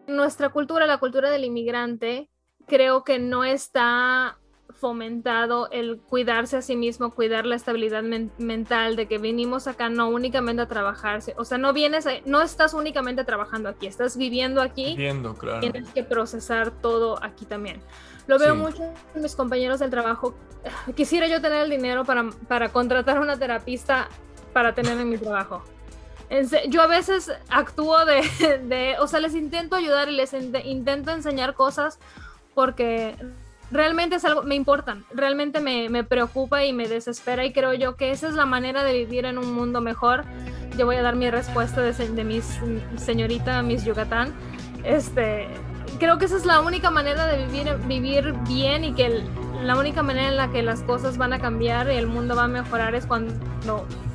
nuestra cultura, la cultura del inmigrante, creo que no está fomentado el cuidarse a sí mismo, cuidar la estabilidad men- mental, de que venimos acá no únicamente a trabajarse, o sea, no vienes, a- no estás únicamente trabajando aquí, estás viviendo aquí, Viendo, claro. tienes que procesar todo aquí también. Lo veo Sí. mucho en mis compañeros del trabajo. Quisiera yo tener el dinero para, para contratar una terapista para tener en mi trabajo. Yo a veces actúo de, de, o sea, les intento ayudar y les int- intento enseñar cosas porque realmente es algo, me importan, realmente me, me preocupa y me desespera y creo yo que esa es la manera de vivir en un mundo mejor. Yo voy a dar mi respuesta de, de mis señorita, Miss Yucatán. Este, creo que esa es la única manera de vivir, vivir bien y que la única manera en la que las cosas van a cambiar y el mundo va a mejorar es cuando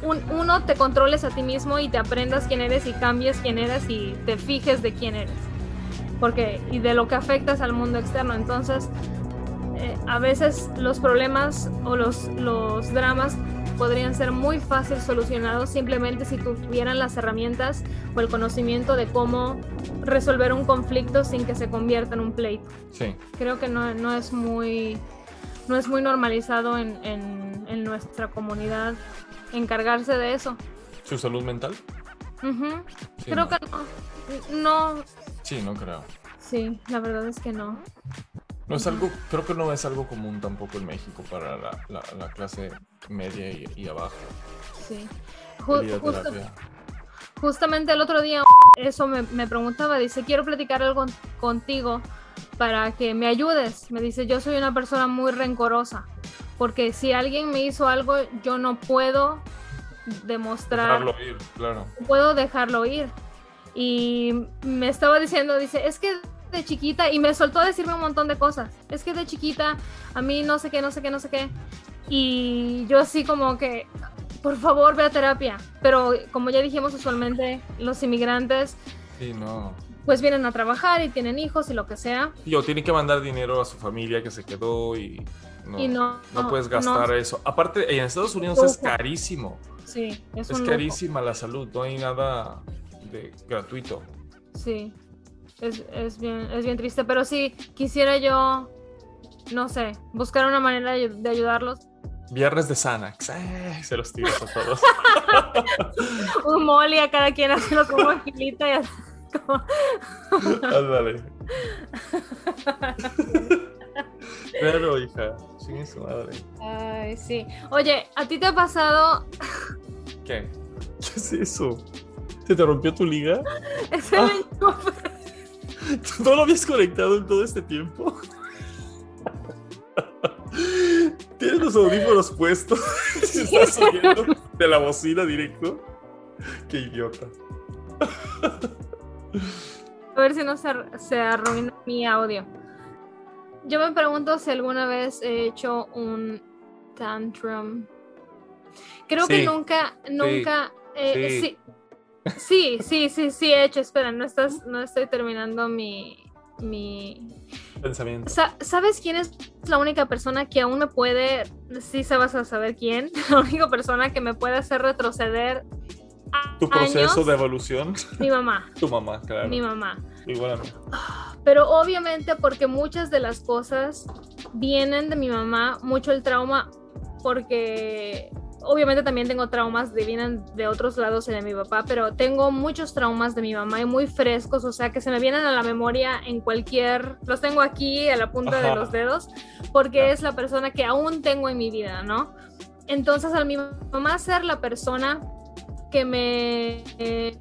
un- uno te controles a ti mismo y te aprendas quién eres y cambies quién eres y te fijes de quién eres. Porque, y de lo que afectas al mundo externo. Entonces, eh, a veces los problemas o los, los dramas podrían ser muy fácil solucionados simplemente si tuvieran las herramientas o el conocimiento de cómo resolver un conflicto sin que se convierta en un pleito. Sí. Creo que no, no es muy no es muy normalizado en, en- en nuestra comunidad encargarse de eso. ¿Su salud mental? Ujú. Sí, Creo no. que no. No, Sí, no creo. sí, la verdad es que no. No es algo, creo que no es algo común tampoco en México para la, la- la clase media y, y abajo. Sí. Justamente el otro día eso me, me preguntaba, dice, quiero platicar algo contigo para que me ayudes. Me dice, yo soy una persona muy rencorosa, porque si alguien me hizo algo, yo no puedo demostrar, Dejarlo ir, claro. no puedo dejarlo ir. Y me estaba diciendo, dice, es que de chiquita, y me soltó a decirme un montón de cosas, es que de chiquita a mí no sé qué, no sé qué, no sé qué. Y yo así como que, por favor, ve a terapia. Pero como ya dijimos, usualmente los inmigrantes Sí, no. pues vienen a trabajar y tienen hijos y lo que sea. Y o tiene que mandar dinero a su familia que se quedó y no, Y no- no puedes no. gastar eso. Aparte, en Estados Unidos es carísimo. Sí, es, Es un carísima la salud, no hay nada de gratuito. Sí, es, es bien, es bien triste, pero sí, quisiera yo, no sé, buscar una manera de de ayudarlos. Viernes de Xanax, ¡ay! se los tiras a todos. Un molly a cada quien haciendo como agilita y así como... Ándale. Claro, hija. Sin su madre. Ay, sí. Oye, ¿a ti te ha pasado ¿Qué? ¿Qué es eso? ¿Se te rompió tu liga? ese Ah. Enchufe? ¿No lo habías conectado en todo este tiempo? ¿Tienes los audífonos puestos? ¿Se estás oyendo de la bocina directo? Qué idiota. A ver si no se, se arruina mi audio. Yo me pregunto si alguna vez he hecho un tantrum. Creo que nunca, nunca. eh, Sí. Sí. Sí, sí, sí, he hecho. Espera, no estás, no estoy terminando mi, mi. Pensamiento. Sa- ¿Sabes quién es la única persona que aún me puede, sí sabes a saber quién, la única persona que me puede hacer retroceder a- Tu proceso años? de evolución. Mi mamá, Tu mamá, claro. mi mamá. Igual a mí. Pero obviamente porque muchas de las cosas vienen de mi mamá, mucho el trauma, porque obviamente también tengo traumas de vienen de otros lados de mi papá, pero tengo muchos traumas de mi mamá y muy frescos, o sea que se me vienen a la memoria en cualquier, los tengo aquí a la punta de los dedos, porque es la persona que aún tengo en mi vida, ¿no? Entonces al mi mamá ser la persona que me eh,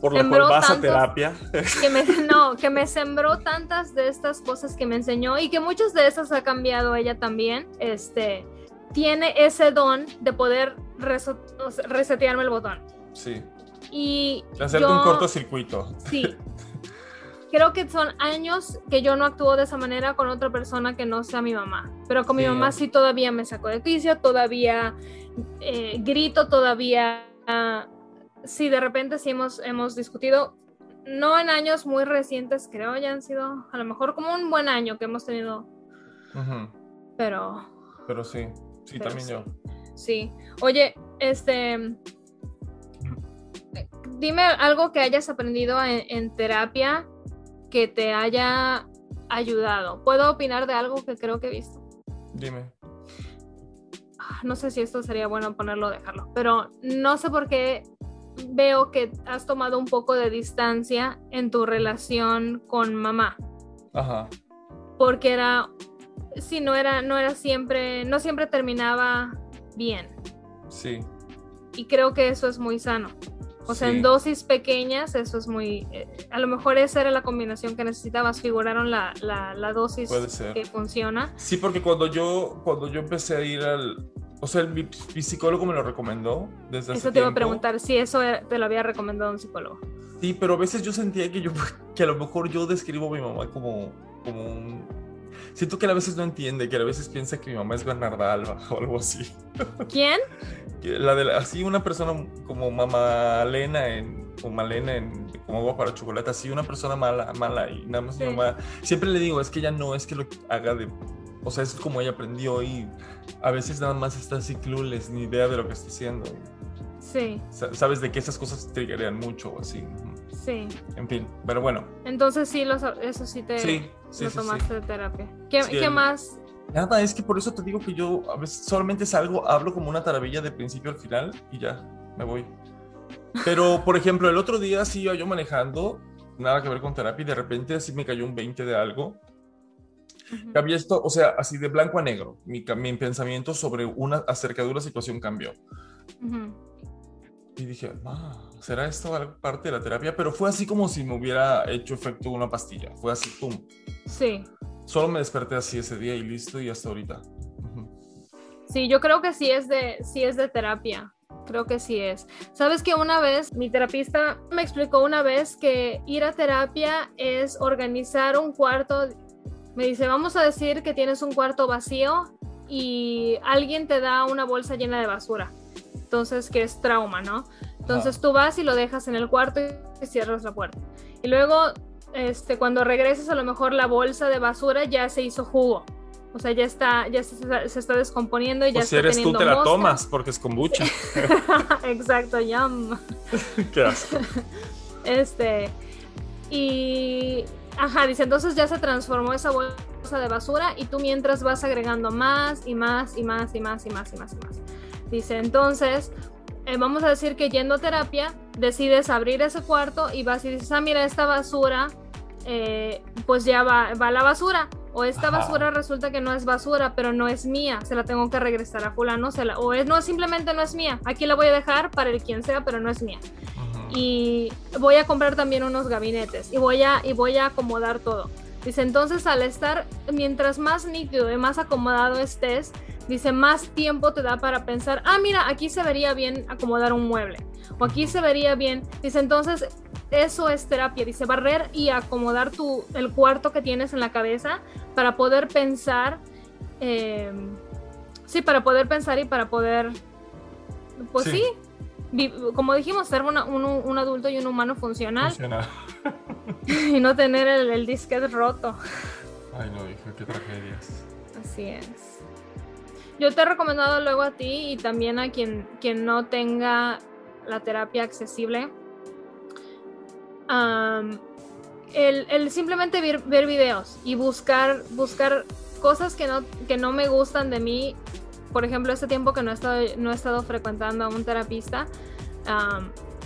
Por la Sembró cual vas a terapia. que me, no, que me sembró tantas de estas cosas que me enseñó y que muchas de esas ha cambiado ella también, este, tiene ese don de poder resetearme el botón. Sí. Y hacerte yo- un cortocircuito. Sí. Creo que son años que yo no actúo de esa manera con otra persona que no sea mi mamá. Pero con mi mamá sí todavía me saco de quicio, todavía eh, grito, todavía... ah, sí, de repente sí hemos, hemos discutido, no en años muy recientes, creo, ya han sido a lo mejor como un buen año que hemos tenido, pero Pero sí, sí, Pero también sí. yo. Sí. Oye, este. Dime algo que hayas aprendido en, en terapia que te haya ayudado. ¿Puedo opinar de algo que creo que he visto? Dime. Ah, No sé si esto sería bueno ponerlo o dejarlo, pero no sé por qué veo que has tomado un poco de distancia en tu relación con mamá. Ajá. Porque era. Sí, no era, no era siempre. No siempre terminaba bien. Sí. y creo que eso es muy sano. O sea, Sí. en dosis pequeñas, eso es muy... eh, a lo mejor esa era la combinación que necesitabas, figuraron la, la, la dosis Puede ser. que funciona. Sí, porque cuando yo, cuando yo empecé a ir al. O sea, el- mi, mi psicólogo me lo recomendó desde hace Eso te iba a preguntar si eso era- te lo había recomendado un psicólogo. Sí, pero a veces yo sentía que yo, que a lo mejor yo describo a mi mamá como, como un... Siento que a veces no entiende, que a veces piensa que mi mamá es Bernarda Alba o algo así. ¿Quién? Que la de la- así una persona como mamá en, o Malena en como agua para chocolate, así una persona mala, mala y nada más Sí. mi mamá. Siempre le digo, es que ella no es que lo haga de... O sea, es como ella aprendió y a veces nada más está así clueless, ni idea de lo que está haciendo. Sí, Sa- Sabes de que esas cosas triggerean mucho, así. Sí. En fin, pero bueno. Entonces sí, los, eso sí te Sí, sí, lo sí, tomaste de terapia. ¿Qué, qué el- más? Nada, es que por eso te digo que yo a veces solamente salgo, hablo como una taravilla de principio al final y ya, me voy. Pero, por ejemplo, el otro día sí iba yo manejando, nada que ver con terapia, y de repente así me cayó un 20 de algo. Ujú. Había esto, o sea, así de blanco a negro. Mi, mi pensamiento sobre una acerca de una situación cambió. Ujú. Y dije, ah, ¿será esto parte de la terapia? Pero fue así como si me hubiera hecho efecto una pastilla. Fue así, pum. Sí, Solo me desperté así ese día y listo, y hasta ahorita. Sí, yo creo que sí es de, sí es de terapia. Creo que sí es. Sabes que una vez mi terapista me explicó una vez que ir a terapia es organizar un cuarto. Me dice, vamos a decir que tienes un cuarto vacío y alguien te da una bolsa llena de basura. Entonces, que es trauma, ¿no? Entonces Ajá. tú vas y lo dejas en el cuarto y cierras la puerta. Y luego, este, cuando regreses, a lo mejor la bolsa de basura ya se hizo jugo. O sea, ya está, ya se, se está descomponiendo y ya O si está eres tú, teniendo te la moscas. tomas, porque es kombucha. Exacto, yum. Qué asco. Este, y, ajá, dice, entonces ya se transformó esa bolsa de basura y tú mientras vas agregando más y más y más y más y más y más y más. Dice, entonces, eh, vamos a decir que yendo a terapia, decides abrir ese cuarto y vas y dices, ah, mira, esta basura, eh, pues ya va, va a la basura. O esta Ajá. basura resulta que no es basura, pero no es mía, se la tengo que regresar a fulano, se la, o es, no, simplemente no es mía, aquí la voy a dejar para el quien sea, pero no es mía Ujú. y voy a comprar también unos gabinetes y voy a y voy a acomodar todo. Dice, entonces al estar mientras más nítido y más acomodado estés, dice, más tiempo te da para pensar, ah, mira, aquí se vería bien acomodar un mueble o aquí se vería bien. Dice, entonces eso es terapia, dice, barrer y acomodar tu el cuarto que tienes en la cabeza para poder pensar eh, sí, para poder pensar y para poder pues Sí. como dijimos, ser una- un, un adulto y un humano funcional Funciona. y no tener el, el disquete roto. Ay, no, hija, qué tragedias. Así es. Yo te he recomendado luego a ti y también a quien, quien no tenga la terapia accesible. el, el simplemente ver, videos y buscar, buscar cosas que no, que no me gustan de mí. Por ejemplo, este tiempo que no he estado, no he estado frecuentando a un terapista,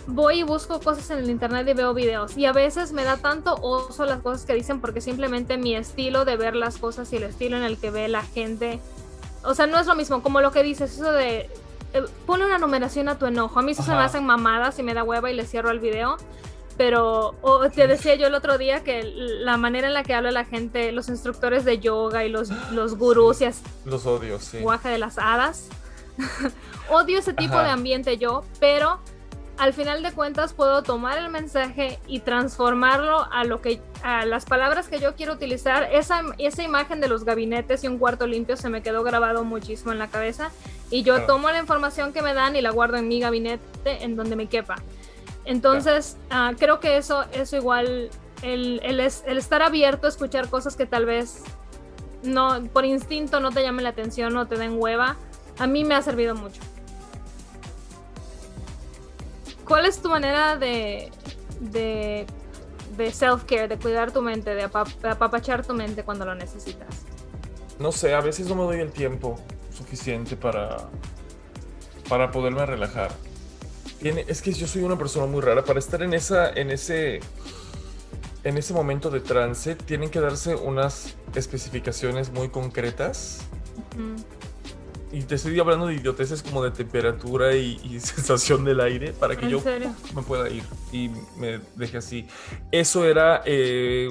voy y busco cosas en el internet y veo videos. Y a veces me da tanto oso las cosas que dicen porque simplemente mi estilo de ver las cosas y el estilo en el que ve la gente. O sea, no es lo mismo como lo que dices, eso de eh, ponle una numeración a tu enojo. A mí eso se me hacen mamadas y me da hueva y le cierro el video. Pero te decía yo el otro día que la manera en la que habla la gente, los instructores de yoga y los, los gurús y así, Los odios, sí. guaje de las hadas. Odio ese tipo Ajá. de ambiente yo, pero al final de cuentas puedo tomar el mensaje y transformarlo a lo que a las palabras que yo quiero utilizar. Esa, esa imagen de los gabinetes y un cuarto limpio se me quedó grabado muchísimo en la cabeza y yo Claro. tomo la información que me dan y la guardo en mi gabinete en donde me quepa. Entonces, ah, creo que eso, eso igual, el, el es- el estar abierto a escuchar cosas que tal vez no, por instinto no te llamen la atención o te den hueva, a mí me ha servido mucho. ¿Cuál es tu manera de, de, de self-care, de cuidar tu mente, de apa- de apapachar tu mente cuando lo necesitas? No sé, a veces no me doy el tiempo suficiente para, para poderme relajar. Tiene, es que yo soy una persona muy rara. Para estar en, esa, en, ese, en ese momento de trance, tienen que darse unas especificaciones muy concretas. Mm, Y te estoy hablando de idioteces como de temperatura y, y sensación del aire para que ¿En yo serio? me pueda ir y me deje así. Eso era eh,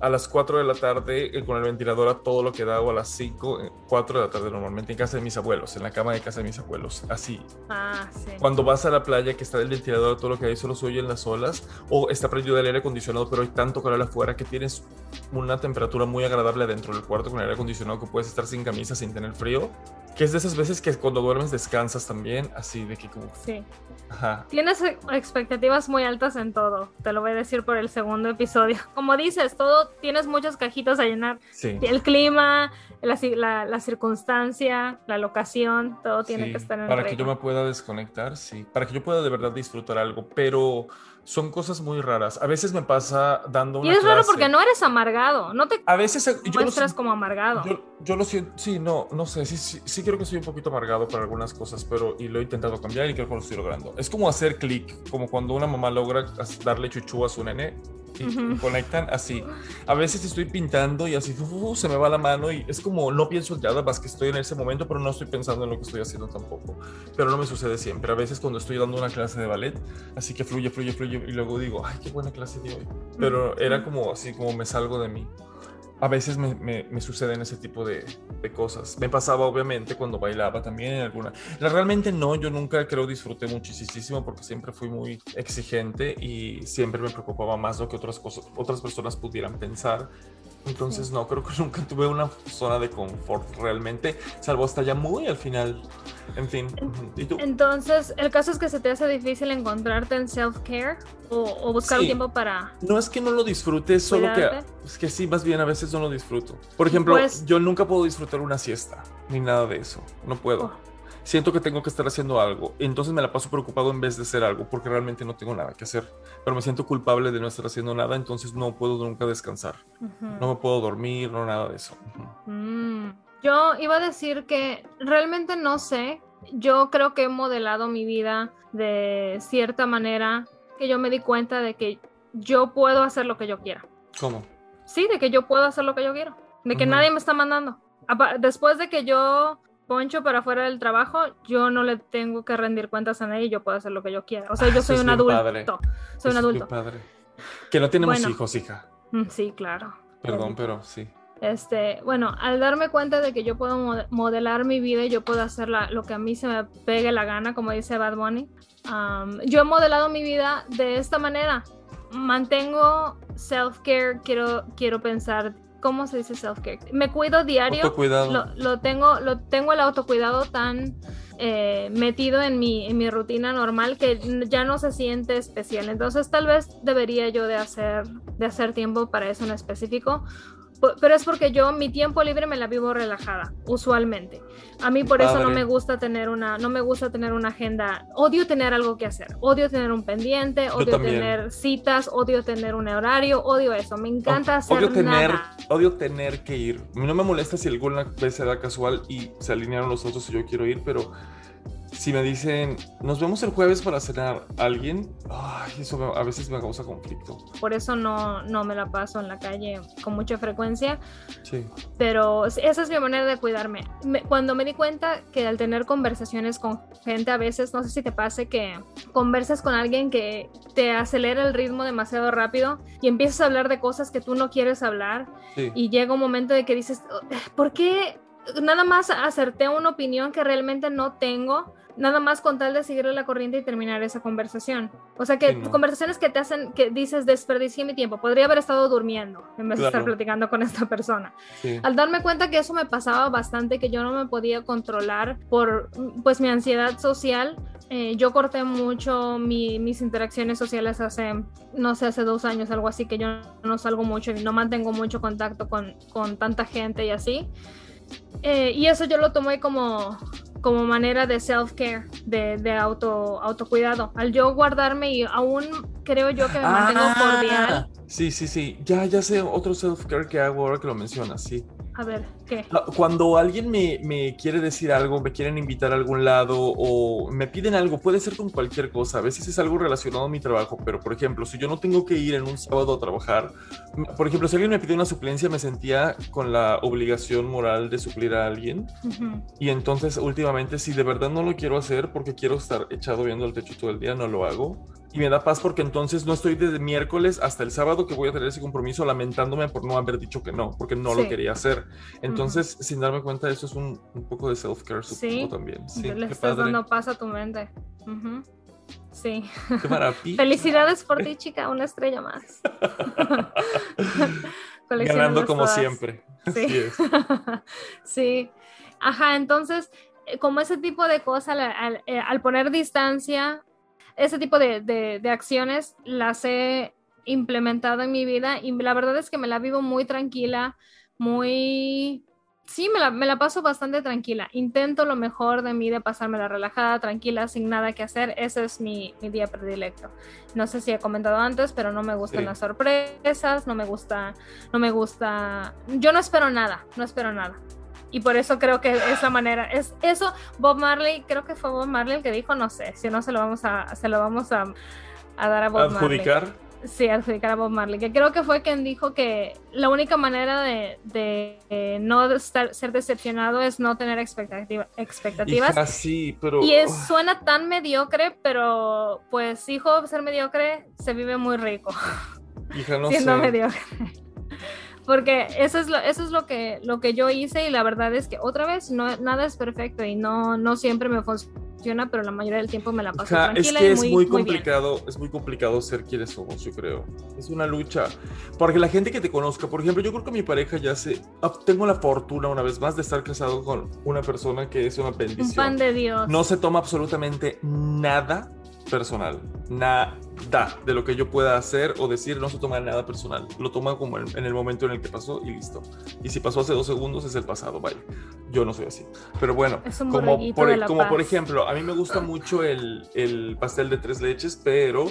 a las 4 de la tarde eh, con el ventilador a todo lo que da o a las 5, eh, 4 de la tarde normalmente en casa de mis abuelos, en la cama de casa de mis abuelos, así. Ah, sí. Cuando vas a la playa que está el ventilador a todo lo que hay solo se oyen las olas o está prendido el aire acondicionado pero hay tanto calor afuera que tienes una temperatura muy agradable dentro del cuarto con el aire acondicionado que puedes estar sin camisa sin tener frío. Que es de esas veces que cuando duermes descansas también, así de que como... Sí. Ajá. Tienes expectativas muy altas en todo, te lo voy a decir por el segundo episodio. Como dices, todo tienes muchas cajitas a llenar. Sí. El clima, la, ci- la- la circunstancia, la locación, todo tiene Sí, que estar en Para que yo me pueda desconectar, sí. Para que yo pueda de verdad disfrutar algo, pero son cosas muy raras. A veces me pasa dando Y una es raro clase. porque no eres amargado, no te A veces eh, yo lo, muestras como amargado. yo, yo lo siento, sí, no, no sé, sí, sí, sí creo que soy un poquito amargado para algunas cosas, pero y lo he intentado cambiar y creo que lo estoy logrando. Es como hacer clic, como cuando una mamá logra darle chuchú a su nene y, y conectan así. A veces estoy pintando y así se me va la mano y es como no pienso en nada más que estoy en ese momento, pero no estoy pensando en lo que estoy haciendo tampoco. Pero no me sucede siempre. A veces cuando estoy dando una clase de ballet, así que fluye, fluye, fluye y luego digo, ay, qué buena clase de hoy. Pero era como así como me salgo de mí. A veces me, me, me suceden ese tipo de, de cosas. Me pasaba obviamente cuando bailaba también en alguna. Realmente no, yo nunca creo disfruté muchísimo porque siempre fui muy exigente y siempre me preocupaba más lo que otras cosas, otras personas pudieran pensar. Entonces no, creo que nunca tuve una zona de confort realmente, salvo hasta ya muy al final. En fin. ¿y tú? Entonces, el caso es que se te hace difícil encontrarte en self-care o, o buscar un tiempo para... No es que no lo disfrute, es solo que es que sí, más bien a veces no lo disfruto. Por ejemplo, Pues- yo nunca puedo disfrutar una siesta, ni nada de eso. No puedo. Oh. Siento que tengo que estar haciendo algo, entonces me la paso preocupado en vez de hacer algo, porque realmente no tengo nada que hacer. Pero me siento culpable de no estar haciendo nada, entonces no puedo nunca descansar. No me puedo dormir, no nada de eso. Mm, Yo iba a decir que realmente no sé. Yo creo que he modelado mi vida de cierta manera que yo me di cuenta de que yo puedo hacer lo que yo quiera. ¿Cómo? Sí, de que yo puedo hacer lo que yo quiero. De que nadie me está mandando. Después de que yo poncho para afuera del trabajo, yo no le tengo que rendir cuentas a nadie y yo puedo hacer lo que yo quiera. O sea, Ah, yo soy un adulto. padre. Soy un Eso adulto. padre. Que no tenemos Bueno. hijos, hija. Mm, Sí, claro. Perdón, pero sí. Este, bueno, al darme cuenta de que yo puedo mode- modelar mi vida y yo puedo hacer la- lo que a mí se me pegue la gana, como dice Bad Bunny, um, yo he modelado mi vida de esta manera. Mantengo self-care, quiero, quiero pensar, ¿cómo se dice self-care? Me cuido diario. Autocuidado. Lo, lo tengo, lo tengo el autocuidado tan eh, metido en mi, en mi rutina normal que ya no se siente especial. Entonces tal vez debería yo de hacer, de hacer tiempo para eso en específico. Pero es porque yo mi tiempo libre me la vivo relajada, usualmente. A mí por eso no Padre. me gusta tener una, no me gusta tener una agenda. Odio tener algo que hacer. Odio tener un pendiente. Odio tener citas. Odio tener un horario. Odio eso. Me encanta O- hacer odio tener, nada. odio tener que ir. No me molesta si alguna vez se da casual y se alinearon los otros y yo quiero ir, pero si me dicen, nos vemos el jueves para cenar a alguien, ay, eso me- a veces me causa conflicto. Por eso no, no me la paso en la calle con mucha frecuencia. Sí. pero esa es mi manera de cuidarme. Me- cuando me di cuenta que al tener conversaciones con gente a veces, no sé si te pase que conversas con alguien que te acelera el ritmo demasiado rápido y empiezas a hablar de cosas que tú no quieres hablar Sí. y llega un momento de que dices, "Oh, ¿por qué? nada más acerté una opinión que realmente no tengo, nada más con tal de seguirle la corriente y terminar esa conversación. O sea, que Sí, no. conversaciones que te hacen, que dices, desperdicié mi tiempo, podría haber estado durmiendo en vez de estar platicando con esta persona. Sí. Al darme cuenta que eso me pasaba bastante, que yo no me podía controlar por pues mi ansiedad social, eh, yo corté mucho mi- mis interacciones sociales hace, no sé, hace dos años, algo así, que yo no salgo mucho y no mantengo mucho contacto con, con tanta gente y así. Eh, y eso yo lo tomé como, como manera de self-care, de, de auto, autocuidado. Al yo guardarme y aún creo yo que me mantengo cordial. Ah, Sí, sí, sí. Ya, ya sé otro self-care que hago ahora que lo mencionas, sí. A ver, ¿qué? Ah, Cuando alguien me, me quiere decir algo, me quieren invitar a algún lado o me piden algo, puede ser con cualquier cosa. A veces es algo relacionado a mi trabajo, pero por ejemplo, si yo no tengo que ir en un sábado a trabajar, por ejemplo, si alguien me pide una suplencia, me sentía con la obligación moral de suplir a alguien. Y entonces últimamente, si de verdad no lo quiero hacer porque quiero estar echado viendo el techo todo el día, no lo hago. Y me da paz porque entonces no estoy desde miércoles hasta el sábado que voy a tener ese compromiso lamentándome por no haber dicho que no, porque no Sí. lo quería hacer. Entonces, sin darme cuenta, eso es un, un poco de self-care, Sí, también. Sí, le qué estás padre. dando paz a tu mente. Sí. Qué maravilla. Felicidades por ti, chica, una estrella más. Ganando como todas. siempre. Sí. Así es. sí. Ajá, entonces, eh, como ese tipo de cosas, al, al- eh, al poner distancia, ese tipo de, de- de acciones las he implementado en mi vida y la verdad es que me la vivo muy tranquila, muy... Sí, me la, me la paso bastante tranquila. Intento lo mejor de mí, de pasármela relajada, tranquila, sin nada que hacer. Ese es mi, mi día predilecto. No sé si he comentado antes, pero no me gustan Sí. las sorpresas, no me gusta, no me gusta. Yo no espero nada, no espero nada. Y por eso creo que es la manera. Es eso, Bob Marley, creo que fue Bob Marley el que dijo, no sé, si no se lo vamos a, se lo vamos a, a dar a Bob Marley. Adjudicar. Sí, adjudicar a Bob Marley, que creo que fue quien dijo que la única manera de, de, eh, no estar, ser decepcionado es no tener expectativa- expectativas. Pero. Y es, suena tan mediocre, pero pues hijo, ser mediocre se vive muy rico Hija, no siendo sé. mediocre. Porque eso es lo, eso es lo que, lo que yo hice y la verdad es que otra vez no, nada es perfecto y no, no siempre me funciona, pero la mayoría del tiempo me la paso es tranquila que y es muy, muy muy complicado, es muy complicado ser quienes somos, yo creo. Es una lucha. Porque la gente que te conozca, por ejemplo, yo creo que mi pareja ya se... ah, Tengo la fortuna, una vez más, de estar casado con una persona que es una Un bendición. pan de Dios. No se toma absolutamente nada personal. Nada de lo que yo pueda hacer o decir, no se toma nada personal. Lo toma como en, en el momento en el que pasó y listo. Y si pasó hace dos segundos, es el pasado, vaya. Yo no soy así. Pero bueno, un como, por, como por ejemplo, a mí me gusta mucho el, el pastel de tres leches, pero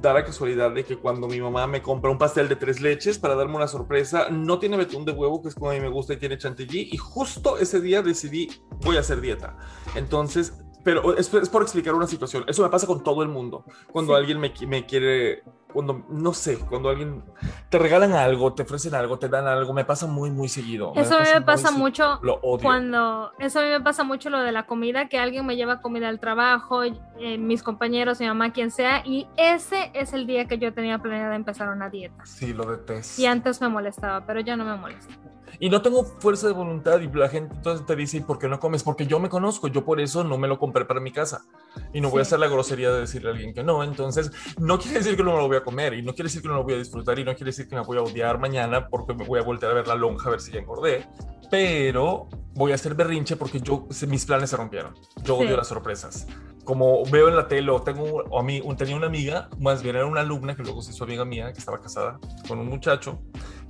da la casualidad de que cuando mi mamá me compra un pastel de tres leches para darme una sorpresa, no tiene betún de huevo, que es como a mí me gusta, y tiene chantilly, y justo ese día decidí, voy a hacer dieta. Entonces, pero es, es por explicar una situación. Eso me pasa con todo el mundo. Cuando Sí. alguien me, me quiere, cuando, no sé, cuando alguien te regalan algo, te ofrecen algo, te dan algo, me pasa muy, muy seguido. Eso a mí me pasa mucho Lo odio. cuando eso a mí me pasa mucho lo de la comida que alguien me lleva comida al trabajo eh, mis compañeros mi mamá quien sea y ese es el día que yo tenía planeado empezar una dieta Sí, lo detesto. y antes me molestaba pero ya no me molesta Y no tengo fuerza de voluntad y la gente entonces te dice, ¿y por qué no comes? Porque yo me conozco, yo por eso no me lo compré para mi casa. Y no voy a Sí. hacer la grosería de decirle a alguien que no. Entonces, no quiere decir que no me lo voy a comer y no quiere decir que no lo voy a disfrutar y no quiere decir que me voy a odiar mañana porque me voy a voltear a ver la lonja a ver si ya engordé. Pero voy a hacer berrinche porque yo, mis planes se rompieron. Yo Sí. odio las sorpresas. Como veo en la tele o tengo o a mí, un- tenía una amiga, más bien era una alumna que luego se hizo amiga mía, que estaba casada con un muchacho,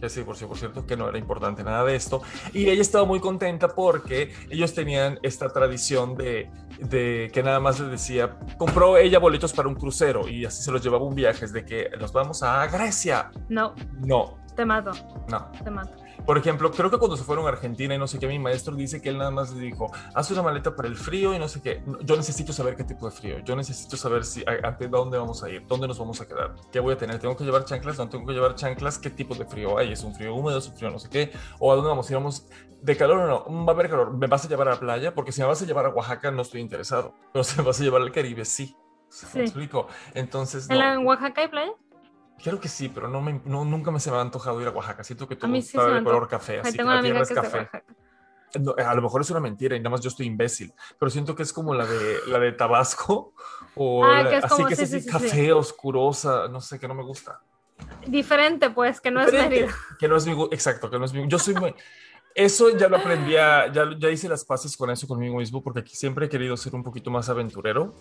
que sí, por, sí, por cierto, que no era importante nada de esto. Y ella estaba muy contenta porque ellos tenían esta tradición de, de que nada más les decía, compró ella boletos para un crucero y así se los llevaba un viaje, es de que nos vamos a Grecia. no No, te mato no. te mato Por ejemplo, creo que cuando se fueron a Argentina y no sé qué, mi maestro dice que él nada más le dijo, haz una maleta para el frío y no sé qué. Yo necesito saber qué tipo de frío. Yo necesito saber si a, a dónde vamos a ir, dónde nos vamos a quedar, qué voy a tener. ¿Tengo que llevar chanclas? No tengo que llevar chanclas. ¿Qué tipo de frío hay? ¿Es un frío húmedo? ¿Es un frío no sé qué? ¿O a dónde vamos? ¿Iremos de calor o no? Mm, ¿Va a haber calor? ¿Me vas a llevar a la playa? Porque si me vas a llevar a Oaxaca no estoy interesado. Pero si me vas a llevar al Caribe, sí. Sí. ¿Me explico? Entonces, en, la, no. en Oaxaca hay playa Creo que sí, pero no me, no, nunca me se me ha antojado ir a Oaxaca. Siento que todo sí está de color café, así que la tierra es es café. No, a lo mejor es una mentira y nada más yo estoy imbécil, pero siento que es como la de, la de Tabasco o Ah, la- que es así como- que es sí, así sí, sí, café, oscurosa, no sé, que no me gusta. Diferente, pues, que no es Diferente, Mérida. Que no es mi exacto, que no es mi Yo soy muy... Eso ya lo aprendí, a- ya, ya hice las paces con eso conmigo mismo porque aquí siempre he querido ser un poquito más aventurero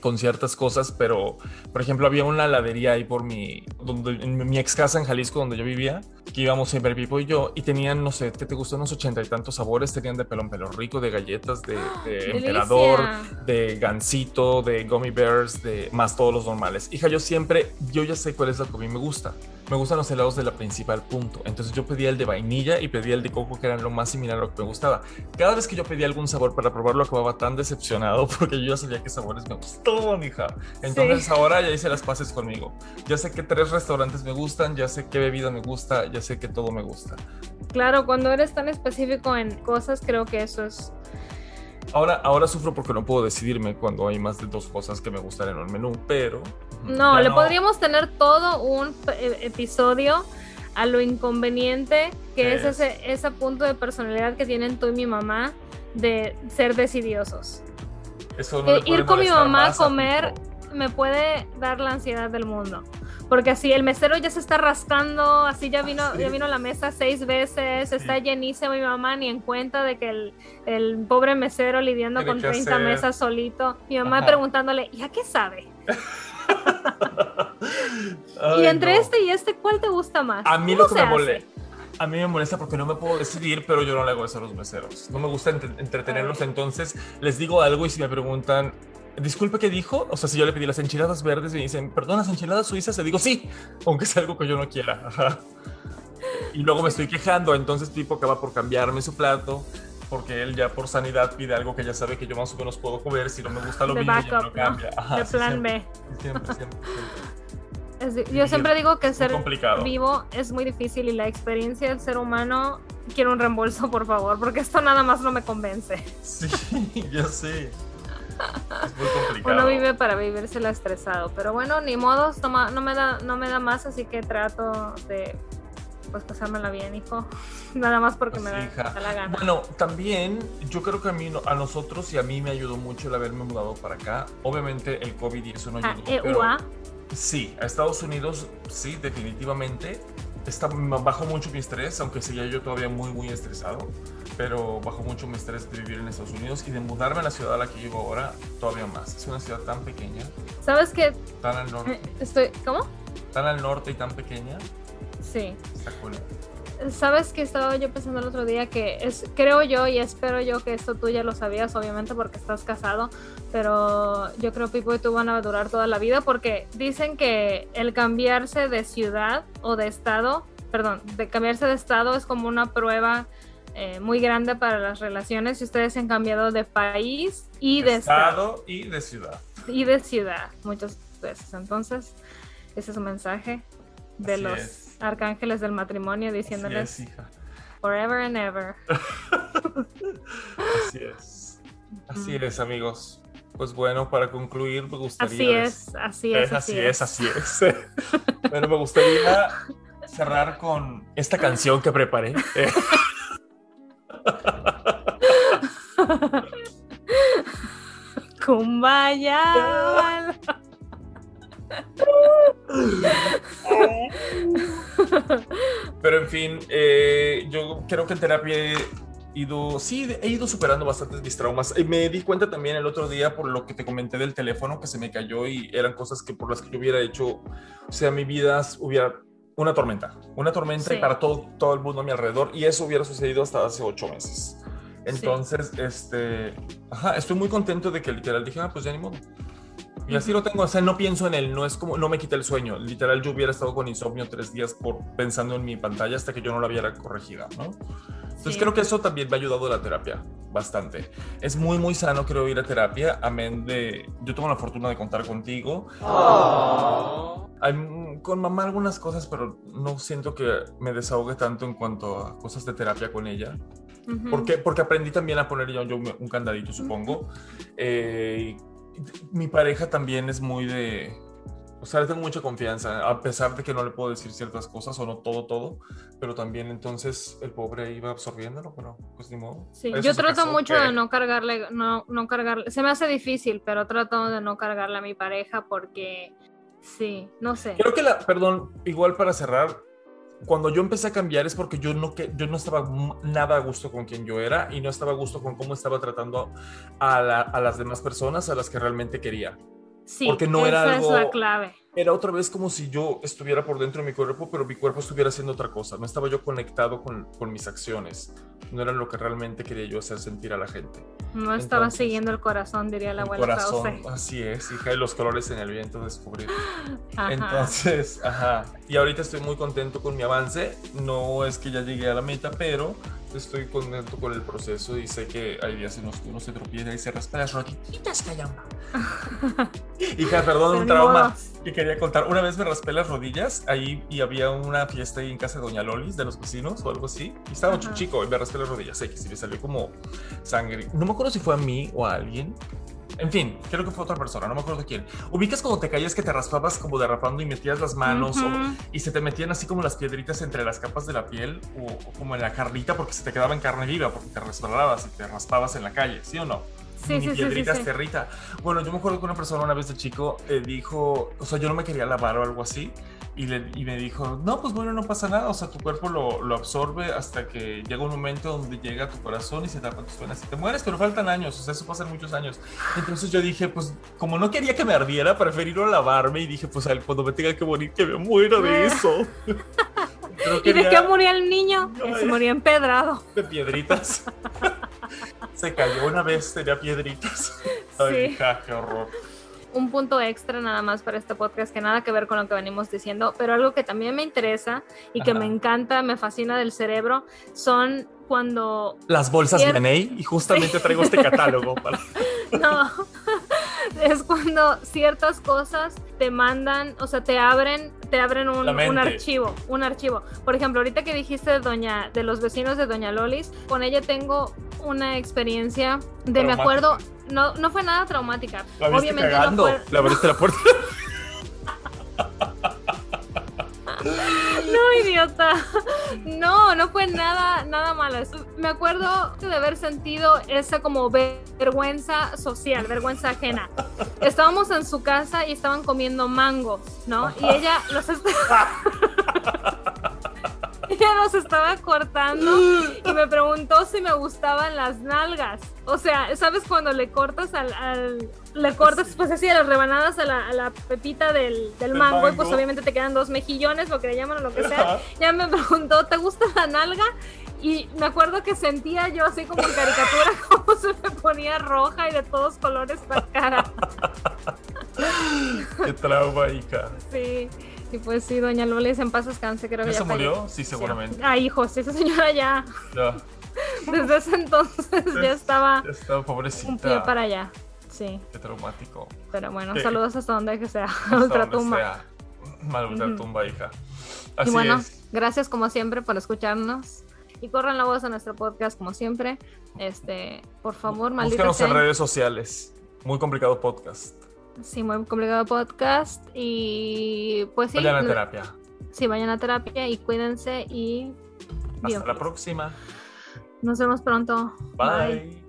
con ciertas cosas, pero por ejemplo había una heladería ahí por mi, donde, en mi ex casa en Jalisco donde yo vivía, que íbamos siempre Pipo y yo, y tenían, no sé, ¿qué te gustó? Unos ochenta y tantos sabores, tenían de pelón pelo rico, de galletas, de, de Delicia. emperador, de gansito, de gummy bears, de más todos los normales. Hija, yo siempre, yo ya sé cuál es la que a mí me gusta. Me gustan los helados de la principal punto. Entonces yo pedía el de vainilla y pedía el de coco, que eran lo más similar a lo que me gustaba. Cada vez que yo pedía algún sabor para probarlo, acababa tan decepcionado porque yo ya sabía qué sabores me gustaban, hija. Entonces Sí. ahora ya hice las paces conmigo. Ya sé que tres restaurantes me gustan, ya sé qué bebida me gusta, ya sé que todo me gusta. Claro, cuando eres tan específico en cosas, creo que eso es Ahora, ahora sufro porque no puedo decidirme cuando hay más de dos cosas que me gustan en un menú, pero... No, ya le podríamos tener todo un eh, episodio a lo inconveniente que ¿Qué es, es? ese, ese punto de personalidad que tienen tú y mi mamá de ser decidiosos. Eso no puede ir con mi mamá a comer me puede dar la ansiedad del mundo. Porque así el mesero ya se está rascando, así ya vino, Sí. ya vino a la mesa seis veces, Sí. está llenísima mi mamá ni en cuenta de que el, el pobre mesero lidiando Tiene con que 30 hacer. mesas solito. Mi mamá Ajá. preguntándole, ¿y a qué sabe? Ay, y entre no. este y este, ¿cuál te gusta más? A mí ¿Cómo lo que me molesta. A mí me molesta porque no me puedo decidir, pero yo no le hago eso a los meseros. No me gusta entre- entretenerlos, entonces les digo algo y si me preguntan, disculpe, ¿qué dijo? O sea, si yo le pedí las enchiladas verdes y me dicen, perdón, las enchiladas suizas, le digo sí, aunque sea algo que yo no quiera. Ajá. Y luego me estoy quejando, entonces tipo acaba por cambiarme su plato porque él ya por sanidad pide algo que ya sabe que yo más o menos puedo comer. Si no me gusta lo De mismo, ya backup, ¿no? cambia. Ajá, De sí, plan siempre, B. Siempre, siempre. Es yo siempre digo que ser complicado. vivo es muy difícil y la experiencia del ser humano quiero un reembolso, por favor, porque esto nada más no me convence. Sí, ya sé. Es muy complicado. Uno vive para vivírsela estresado, pero bueno, ni modos, no, no me da, no me da más, así que trato de pues pasármela bien, hijo. Nada más porque me Sí, da, hija. da la gana. Bueno, también yo creo que a mí, a nosotros y a mí me ayudó mucho el haberme mudado para acá. Obviamente el COVID y eso no Ah, ayudó. pero EUA, sí, a Estados Unidos sí, definitivamente. Está, bajó mucho mi estrés, aunque seguía yo todavía muy, muy estresado. Pero bajó mucho mi estrés de vivir en Estados Unidos y de mudarme a la ciudad a la que vivo ahora todavía más. Es una ciudad tan pequeña, ¿sabes qué? tan al norte, Eh, Estoy, ¿cómo? tan al norte y tan pequeña. Sí. Está cool. ¿Sabes que estaba yo pensando el otro día? Que es, creo yo y espero yo que esto tú ya lo sabías, obviamente, porque estás casado, pero yo creo que Pipo y tú van a durar toda la vida porque dicen que el cambiarse de ciudad o de estado, perdón, de cambiarse de estado es como una prueba eh, muy grande para las relaciones si ustedes se han cambiado de país y de estado Estado y de ciudad. y de ciudad muchas veces. Entonces, ese es un mensaje de Así los es. Arcángeles del matrimonio Así diciéndoles es, hija. forever and ever. Así es. Así es, amigos. Pues bueno, para concluir, me gustaría. Así es, así es, así es, así es. bueno, me gustaría cerrar con esta canción que preparé. Eh, Kumbaya. Pero en fin, eh, yo creo que en terapia he ido, sí, he ido superando bastantes mis traumas. Y me di cuenta también el otro día por lo que te comenté del teléfono que se me cayó y eran cosas que por las que yo hubiera hecho, o sea, mi vida hubiera una tormenta, una tormenta Sí. y para todo, todo el mundo a mi alrededor. Y eso hubiera sucedido hasta hace ocho meses. Entonces, este, ajá, estoy muy contento de que literal dije, ah, pues ya ni modo. Y así lo tengo, o sea, no pienso en él, no es como, no me quita el sueño. Literal, yo hubiera estado con insomnio tres días por pensando en mi pantalla hasta que yo no la viera corregida, ¿no? Entonces Sí. creo que eso también me ha ayudado la terapia bastante. Es muy, muy sano, creo, ir a terapia, amén de... Yo tengo la fortuna de contar contigo. Hay, con mamá algunas cosas, pero no siento que me desahogue tanto en cuanto a cosas de terapia con ella. Ujú. ¿Por qué? Porque aprendí también a poner yo, yo un candadito, supongo. Eh, y mi pareja también es muy de... O sea, le tengo mucha confianza, a pesar de que no le puedo decir ciertas cosas o no todo, todo, pero también entonces el pobre iba absorbiéndolo, pero pues ni modo. Sí, eso yo trato mucho de no cargarle, no, no cargarle, se me hace difícil, pero trato de no cargarle a mi pareja porque, sí, no sé. Creo que la, perdón, igual para cerrar, cuando yo empecé a cambiar es porque yo no, que, yo no estaba nada a gusto con quien yo era y no estaba a gusto con cómo estaba tratando a, la- a las demás personas a las que realmente quería. Sí, porque no era esa es la algo- clave. Era otra vez como si yo estuviera por dentro de mi cuerpo, pero mi cuerpo estuviera haciendo otra cosa. No estaba yo conectado con, con mis acciones. No era lo que realmente quería yo hacer sentir a la gente. No estaba Entonces, siguiendo el corazón, diría la El abuela corazón, Krause. así es, hija de los colores en el viento descubrir. Ajá. Entonces, ajá. Y ahorita estoy muy contento con mi avance. No es que ya llegué a la meta, pero estoy contento con el proceso y sé que hay días en los que uno se tropieza y se raspa las rodillitas, caramba. Hija, perdón, Pero un trauma que quería contar. Una vez me raspé las rodillas ahí y había una fiesta ahí en casa de Doña Lolis, de los vecinos o algo así. Y estaba mucho Ajá. chico y me raspé las rodillas X y me salió como sangre. No me acuerdo si fue a mí o a alguien. En fin, creo que fue otra persona, no me acuerdo quién. Ubicas cuando te caías que te raspabas como derrapando y metías las manos o- y se te metían así como las piedritas entre las capas de la piel o, o como en la carnita porque se te quedaba en carne viva porque te resbalabas y te raspabas en la calle, ¿sí o no? Sí, sí, piedritas sí. te irrita. Bueno, yo me acuerdo que una persona una vez de chico eh, dijo, o sea, yo no me quería lavar o algo así. Y, le- y me dijo, no, pues bueno, no pasa nada, o sea, tu cuerpo lo, lo absorbe hasta que llega un momento donde llega tu corazón y se tapan tus venas y te mueres, pero faltan años, o sea, eso pasa en muchos años. Entonces yo dije, pues como no quería que me ardiera, preferí no lavarme y dije, pues cuando me tenga que morir, que me muera de eso. ¿Y de qué murió el niño? Ay. Se murió empedrado. de piedritas. se cayó una vez, tenía piedritas. Ay, Sí. hija, qué horror. Un punto extra nada más para este podcast que nada que ver con lo que venimos diciendo, pero algo que también me interesa y que me encanta, me fascina del cerebro, son cuando Las bolsas Vianey y justamente traigo este catálogo para... no es cuando ciertas cosas te mandan, o sea, te abren, te abren un, archivo, un archivo. Por ejemplo, ahorita que dijiste de doña, de los vecinos de Doña Lolis, con ella tengo una experiencia de me acuerdo, no, no fue nada traumática. La viste Obviamente cagando, no fue, le abriste la puerta. No, idiota. No, no fue nada, nada malo. Me acuerdo de haber sentido esa como ver- vergüenza social, vergüenza ajena. Estábamos en su casa y estaban comiendo mangos, ¿no? Y ella los estaba... Ella los estaba cortando y me preguntó si me gustaban las nalgas. O sea, ¿sabes cuando le cortas al, al- le cortas pues así a las rebanadas a la, a la pepita del, del mango, y pues obviamente te quedan dos mejillones, lo que le llaman o lo que sea. Ya me preguntó, ¿te gusta la nalga? Y me acuerdo que sentía yo así como en caricatura como se me ponía roja y de todos colores la cara. Qué trauma, hija. Sí. Y pues sí, doña Lolis en paz descanse, creo que ¿Ya ya se murió? Sí, seguramente. Ah, hijo, sí, esa señora ya, Ya, desde ese entonces ya estaba ya está, un pie pobrecita. para allá. Sí, Qué traumático. pero bueno, Sí. saludos hasta donde que sea, Hasta ultratumba. sea. Mal ultratumba, hija. Así Y bueno, es. gracias como siempre por escucharnos. Y corran la voz a nuestro podcast como siempre. Este, por favor, maldita Búscanos en redes sociales. Muy complicado podcast. Sí, muy complicado podcast. Y pues sí. Vayan a terapia. Sí, vayan a terapia y cuídense y Hasta la próxima. Nos vemos pronto. Bye.